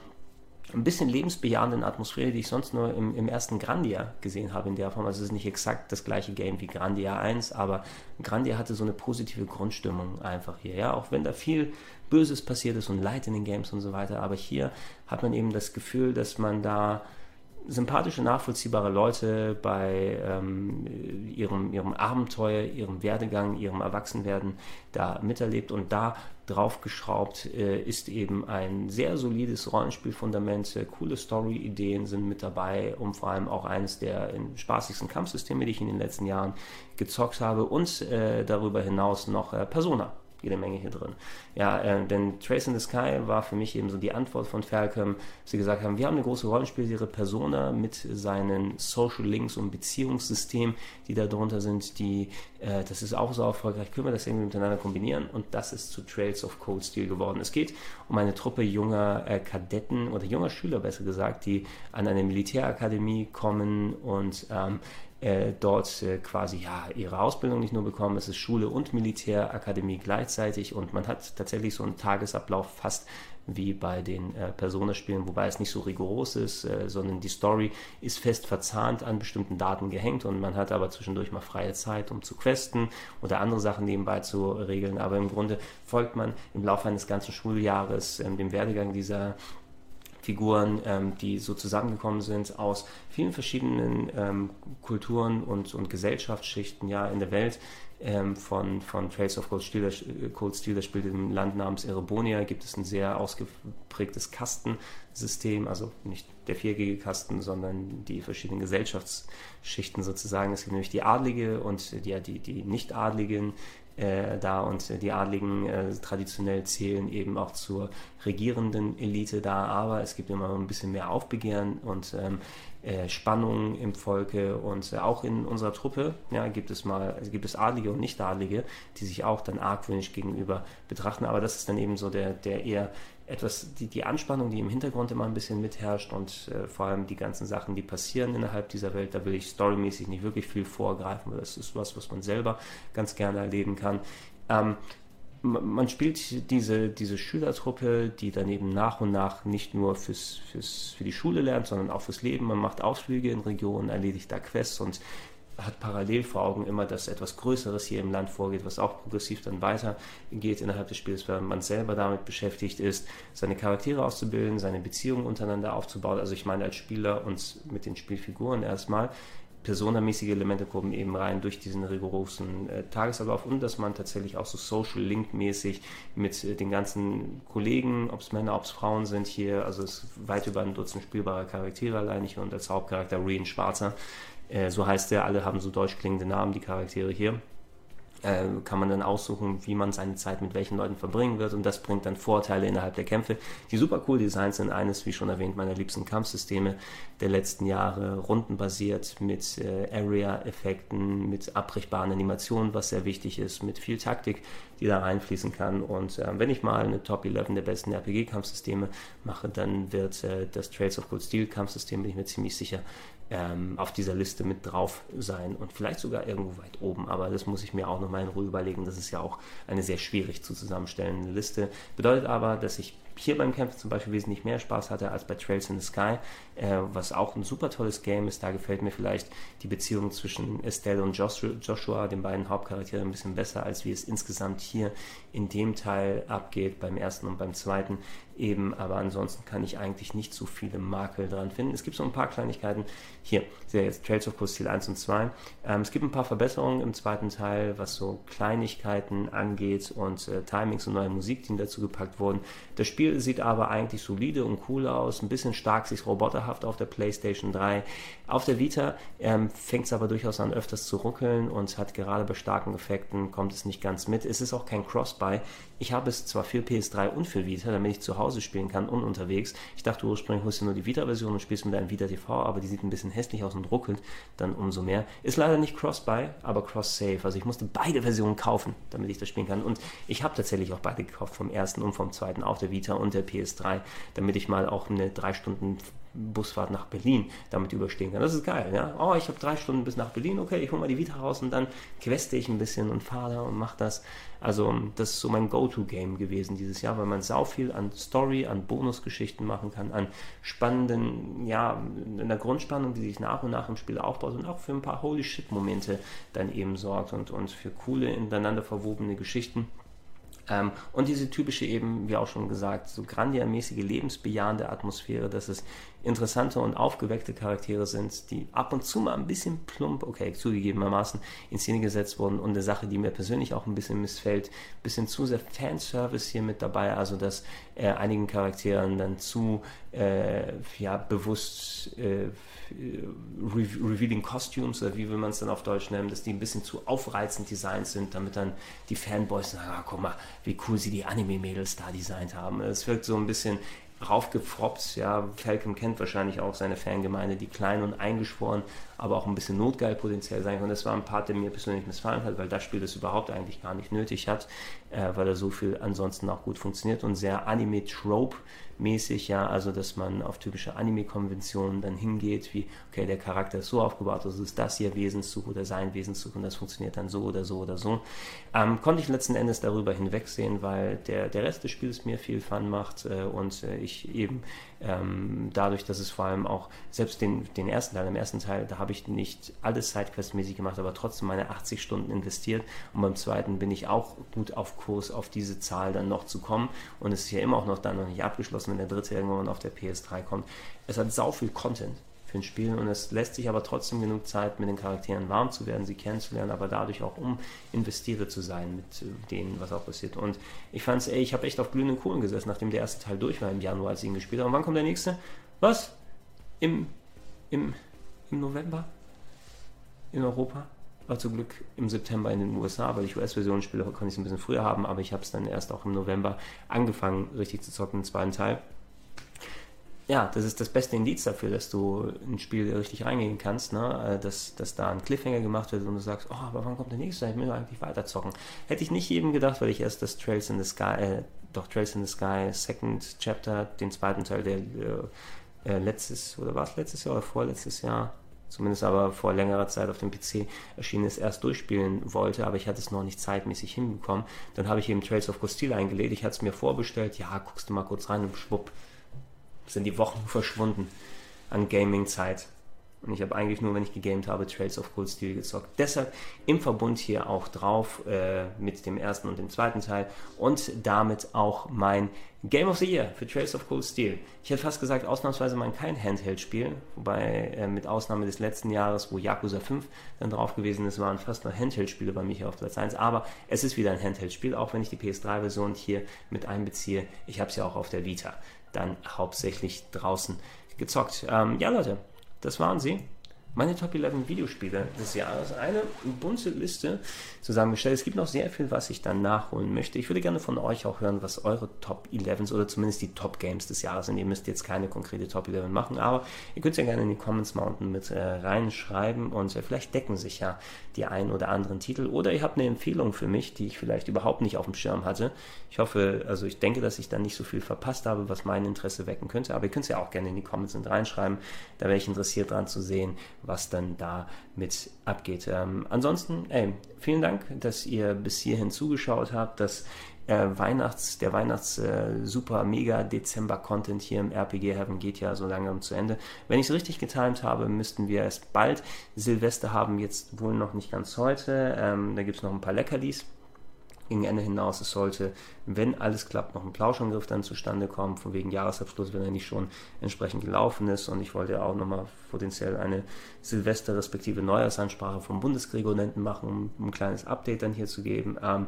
ein bisschen lebensbejahenden Atmosphäre, die ich sonst nur im, im ersten Grandia gesehen habe in der Form. Also es ist nicht exakt das gleiche Game wie Grandia 1, aber Grandia hatte so eine positive Grundstimmung einfach hier. Ja, auch wenn da viel Böses passiert ist und Leid in den Games und so weiter, aber hier hat man eben das Gefühl, dass man da sympathische, nachvollziehbare Leute bei ähm, ihrem, ihrem Abenteuer, ihrem Werdegang, ihrem Erwachsenwerden da miterlebt und da draufgeschraubt äh, ist eben ein sehr solides Rollenspielfundament, äh, coole Story-Ideen sind mit dabei und vor allem auch eines der spaßigsten Kampfsysteme, die ich in den letzten Jahren gezockt habe und äh, darüber hinaus noch äh, Persona jede Menge hier drin. Ja, äh, denn Trace in the Sky war für mich eben so die Antwort von Falcom, sie gesagt haben, wir haben eine große Rollenspielserie Persona mit seinen Social Links und Beziehungssystemen, die da drunter sind, die, äh, das ist auch so erfolgreich, können wir das irgendwie miteinander kombinieren und das ist zu Trails of Cold Steel geworden. Es geht um eine Truppe junger äh, Kadetten oder junger Schüler besser gesagt, die an eine Militärakademie kommen und ähm, äh, dort äh, quasi ja ihre Ausbildung nicht nur bekommen, es ist Schule und Militärakademie gleichzeitig und man hat tatsächlich so einen Tagesablauf fast wie bei den äh, Persona-Spielen, wobei es nicht so rigoros ist, äh, sondern die Story ist fest verzahnt an bestimmten Daten gehängt und man hat aber zwischendurch mal freie Zeit, um zu questen oder andere Sachen nebenbei zu regeln. Aber im Grunde folgt man im Laufe eines ganzen Schuljahres ähm, dem Werdegang dieser Figuren, ähm, die so zusammengekommen sind aus vielen verschiedenen ähm, Kulturen und, und Gesellschaftsschichten ja, in der Welt. Ähm, von, von Trails of Cold Steel, äh, Cold Steel, das spielt im Land namens Erebonia, gibt es ein sehr ausgeprägtes Kastensystem, also nicht der viergige Kasten, sondern die verschiedenen Gesellschaftsschichten sozusagen. Es gibt nämlich die Adlige und die, die, die Nicht-Adligen, äh, da und die Adligen äh, traditionell zählen eben auch zur regierenden Elite da, aber es gibt immer ein bisschen mehr Aufbegehren und ähm, äh, Spannung im Volke. Und äh, auch in unserer Truppe ja, gibt es mal gibt es Adlige und Nicht-Adlige, die sich auch dann argwöhnisch gegenüber betrachten, aber das ist dann eben so der, der eher etwas, die, die Anspannung, die im Hintergrund immer ein bisschen mitherrscht und äh, vor allem die ganzen Sachen, die passieren innerhalb dieser Welt, da will ich storymäßig nicht wirklich viel vorgreifen, weil das ist was, was man selber ganz gerne erleben kann. Ähm, man spielt diese, diese Schülertruppe, die dann eben nach und nach nicht nur fürs, fürs, für die Schule lernt, sondern auch fürs Leben. Man macht Ausflüge in Regionen, erledigt da Quests und hat parallel vor Augen immer, dass etwas Größeres hier im Land vorgeht, was auch progressiv dann weitergeht innerhalb des Spiels, weil man selber damit beschäftigt ist, seine Charaktere auszubilden, seine Beziehungen untereinander aufzubauen. Also ich meine als Spieler und mit den Spielfiguren erstmal. Personamäßige Elemente kommen eben rein durch diesen rigorosen äh, Tagesablauf und dass man tatsächlich auch so Social Link mäßig mit äh, den ganzen Kollegen, ob es Männer, ob es Frauen sind hier, also es ist weit über ein Dutzend spielbare Charaktere allein hier und als Hauptcharakter Reen Schwarzer, äh, so heißt er, alle haben so deutsch klingende Namen, die Charaktere hier. äh, kann man dann aussuchen, wie man seine Zeit mit welchen Leuten verbringen wird und das bringt dann Vorteile innerhalb der Kämpfe, die super cool designt sind. Eines, wie schon erwähnt, meiner liebsten Kampfsysteme der letzten Jahre, rundenbasiert mit äh, Area-Effekten, mit abbrechbaren Animationen, was sehr wichtig ist, mit viel Taktik, die da reinfließen kann und äh, wenn ich mal eine Top 11 der besten RPG-Kampfsysteme mache, dann wird äh, das Trails of Cold Steel Kampfsystem, bin ich mir ziemlich sicher, ähm, auf dieser Liste mit drauf sein und vielleicht sogar irgendwo weit oben. Aber das muss ich mir auch nochmal in Ruhe überlegen. Das ist ja auch eine sehr schwierig zu zusammenstellende Liste. Bedeutet aber, dass ich hier beim Kämpfen zum Beispiel wesentlich mehr Spaß hatte als bei Trails in the Sky, äh, was auch ein super tolles Game ist. Da gefällt mir vielleicht die Beziehung zwischen Estelle und Joshua, den beiden Hauptcharakteren, ein bisschen besser, als wie es insgesamt hier in dem Teil abgeht, beim ersten und beim zweiten eben. Aber ansonsten kann ich eigentlich nicht so viele Makel dran finden. Es gibt so ein paar Kleinigkeiten. Hier, sehe jetzt Trails of Cold Steel 1 und 2. Ähm, es gibt ein paar Verbesserungen im zweiten Teil, was so Kleinigkeiten angeht und äh, Timings und neue Musik, die dazu gepackt wurden. Das Spiel Spiel sieht aber eigentlich solide und cool aus, ein bisschen stark sich roboterhaft auf der PlayStation 3. Auf der Vita ähm, fängt es aber durchaus an, öfters zu ruckeln und hat gerade bei starken Effekten kommt es nicht ganz mit. Es ist auch kein Cross-Buy. Ich habe es zwar für PS3 und für Vita, damit ich zu Hause spielen kann und unterwegs. Ich dachte ursprünglich, holst du nur die Vita-Version und spielst mit deinem Vita TV, aber die sieht ein bisschen hässlich aus und ruckelt dann umso mehr. Ist leider nicht Cross-Buy, aber Cross-Save. Also ich musste beide Versionen kaufen, damit ich das spielen kann. Und ich habe tatsächlich auch beide gekauft, vom ersten und vom zweiten auf der Vita und der PS3, damit ich mal auch eine drei Stunden Busfahrt nach Berlin damit überstehen kann. Das ist geil, ja. Oh, ich habe drei Stunden bis nach Berlin, okay, ich hole mal die Vita raus und dann queste ich ein bisschen und fahre da und mache das. Also das ist so mein Go-To-Game gewesen dieses Jahr, weil man sau viel an Story, an Bonusgeschichten machen kann, an spannenden, ja, in der Grundspannung, die sich nach und nach im Spiel aufbaut und auch für ein paar Holy Shit-Momente dann eben sorgt und, und für coole, ineinander verwobene Geschichten. Ähm, und diese typische eben, wie auch schon gesagt, so grandiamäßige, lebensbejahende Atmosphäre, dass es interessante und aufgeweckte Charaktere sind, die ab und zu mal ein bisschen plump, okay, zugegebenermaßen in Szene gesetzt wurden und eine Sache, die mir persönlich auch ein bisschen missfällt, ein bisschen zu sehr Fanservice hier mit dabei, also dass äh, einigen Charakteren dann zu äh, ja, bewusst äh, re revealing Costumes oder wie will man es dann auf Deutsch nennen, dass die ein bisschen zu aufreizend designt sind, damit dann die Fanboys sagen, ah, guck mal, wie cool sie die Anime-Mädels da designt haben. Es wirkt so ein bisschen raufgefroppt. Ja, Falcon kennt wahrscheinlich auch seine Fangemeinde, die klein und eingeschworen, aber auch ein bisschen notgeil potenziell sein kann. Das war ein Part, der mir persönlich missfallen hat, weil das Spiel das überhaupt eigentlich gar nicht nötig hat, äh, weil er so viel ansonsten auch gut funktioniert und sehr Anime-Trope mäßig, ja, also dass man auf typische Anime-Konventionen dann hingeht, wie, okay, der Charakter ist so aufgebaut, also ist das hier Wesenszug oder sein Wesenszug und das funktioniert dann so oder so oder so. Ähm, konnte ich letzten Endes darüber hinwegsehen, weil der, der Rest des Spiels mir viel Fun macht äh, und äh, ich eben ähm, dadurch, dass es vor allem auch, selbst den, den ersten Teil, im ersten Teil, da habe ich nicht alles Sidequest-mäßig gemacht, aber trotzdem meine 80 Stunden investiert. Und beim zweiten bin ich auch gut auf Kurs, auf diese Zahl dann noch zu kommen. Und es ist ja immer auch noch dann noch nicht abgeschlossen, wenn der dritte irgendwann auf der PS3 kommt. Es hat sau viel Content für ein Spiel und es lässt sich aber trotzdem genug Zeit, mit den Charakteren warm zu werden, sie kennenzulernen, aber dadurch auch um investiert zu sein mit äh, denen, was auch passiert. Und ich fand's, ey, ich habe echt auf glühenden Kohlen gesessen, nachdem der erste Teil durch war im Januar, als ich ihn gespielt habe. Und wann kommt der nächste? Was? Im, im, im November? In Europa? War zum Glück im September in den USA, weil ich US-Versionen spiele, konnte ich es ein bisschen früher haben, aber ich habe es dann erst auch im November angefangen, richtig zu zocken, den zweiten Teil ja, das ist das beste Indiz dafür, dass du ein Spiel richtig reingehen kannst, ne? Äh, dass, dass da ein Cliffhanger gemacht wird und du sagst, oh, aber wann kommt der nächste? Ich will eigentlich weiterzocken. Hätte ich nicht jedem gedacht, weil ich erst das Trails in the Sky, äh, doch Trails in the Sky Second Chapter, den zweiten Teil, der äh, äh letztes, oder war es letztes Jahr oder vorletztes Jahr, zumindest aber vor längerer Zeit auf dem PC erschienen ist, erst durchspielen wollte, aber ich hatte es noch nicht zeitmäßig hinbekommen. Dann habe ich eben Trails of Costilla eingelegt, ich hatte es mir vorbestellt, ja, guckst du mal kurz rein und schwupp, sind die Wochen verschwunden an Gaming-Zeit. Und ich habe eigentlich nur, wenn ich gegamed habe, Trails of Cold Steel gezockt. Deshalb im Verbund hier auch drauf äh, mit dem ersten und dem zweiten Teil und damit auch mein Game of the Year für Trails of Cold Steel. Ich hätte fast gesagt, ausnahmsweise mal kein Handheld-Spiel, wobei äh, mit Ausnahme des letzten Jahres, wo Yakuza 5 dann drauf gewesen ist, waren fast nur Handheld-Spiele bei mir hier auf Platz 1. Aber es ist wieder ein Handheld-Spiel, auch wenn ich die PS3-Version hier mit einbeziehe. Ich habe es ja auch auf der Vita dann hauptsächlich draußen gezockt. Ähm, ja, Leute, das waren sie. Meine Top 11 Videospiele des Jahres. Eine bunte Liste zusammengestellt. Es gibt noch sehr viel, was ich dann nachholen möchte. Ich würde gerne von euch auch hören, was eure Top 11s oder zumindest die Top Games des Jahres sind. Ihr müsst jetzt keine konkrete Top 11 machen, aber ihr könnt es ja gerne in die Comments mal unten mit äh, reinschreiben und äh, vielleicht decken sich ja die ein oder anderen Titel oder ihr habt eine Empfehlung für mich, die ich vielleicht überhaupt nicht auf dem Schirm hatte. Ich hoffe, also ich denke, dass ich dann nicht so viel verpasst habe, was mein Interesse wecken könnte, aber ihr könnt es ja auch gerne in die Comments mit reinschreiben. Da wäre ich interessiert dran zu sehen, was dann da mit abgeht. Ähm, ansonsten, ey, vielen Dank, dass ihr bis hierhin zugeschaut habt, dass äh, Weihnachts, der Weihnachts äh, super mega Dezember Content hier im RPG Heaven geht ja so langsam zu Ende. Wenn ich es richtig getimt habe, müssten wir erst bald Silvester haben, jetzt wohl noch nicht ganz heute. Ähm, da gibt es noch ein paar Leckerlis gegen Ende hinaus. Es sollte, wenn alles klappt, noch ein Plauschangriff dann zustande kommen, von wegen Jahresabschluss, wenn er nicht schon entsprechend gelaufen ist. Und ich wollte auch nochmal potenziell eine Silvester- respektive Neujahrsansprache vom Bundesgregorenten machen, um ein kleines Update dann hier zu geben. Ähm,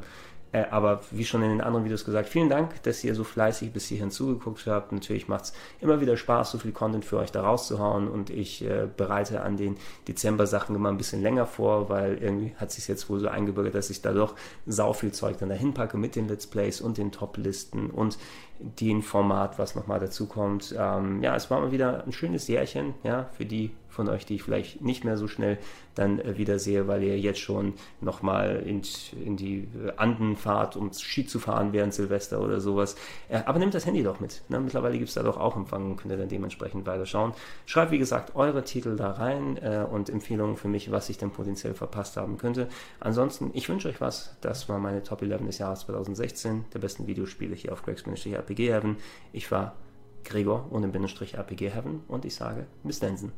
äh, aber wie schon in den anderen Videos gesagt, vielen Dank, dass ihr so fleißig bis hierhin zugeguckt habt. Natürlich macht es immer wieder Spaß, so viel Content für euch da rauszuhauen und ich äh, bereite an den Dezember-Sachen immer ein bisschen länger vor, weil irgendwie hat sich jetzt wohl so eingebürgert, dass ich da doch sau viel Zeug dann dahin packe mit den Let's Plays und den Top-Listen und dem Format, was nochmal dazu kommt. Ähm, ja, es war mal wieder ein schönes Jährchen, ja, für die von euch, die ich vielleicht nicht mehr so schnell dann äh, wieder sehe, weil ihr jetzt schon nochmal in, in die Anden fahrt, um Ski zu fahren während Silvester oder sowas. Äh, aber nehmt das Handy doch mit. Ne? Mittlerweile gibt es da doch auch Empfang und könnt ihr dann dementsprechend weiterschauen. Schreibt, wie gesagt, eure Titel da rein äh, und Empfehlungen für mich, was ich denn potenziell verpasst haben könnte. Ansonsten, ich wünsche euch was. Das war meine Top 11 des Jahres 2016, der besten Videospiele hier auf Gregs-RPG Heaven. Ich war Gregor ohne Bindestrich RPG Heaven und ich sage bis Densen.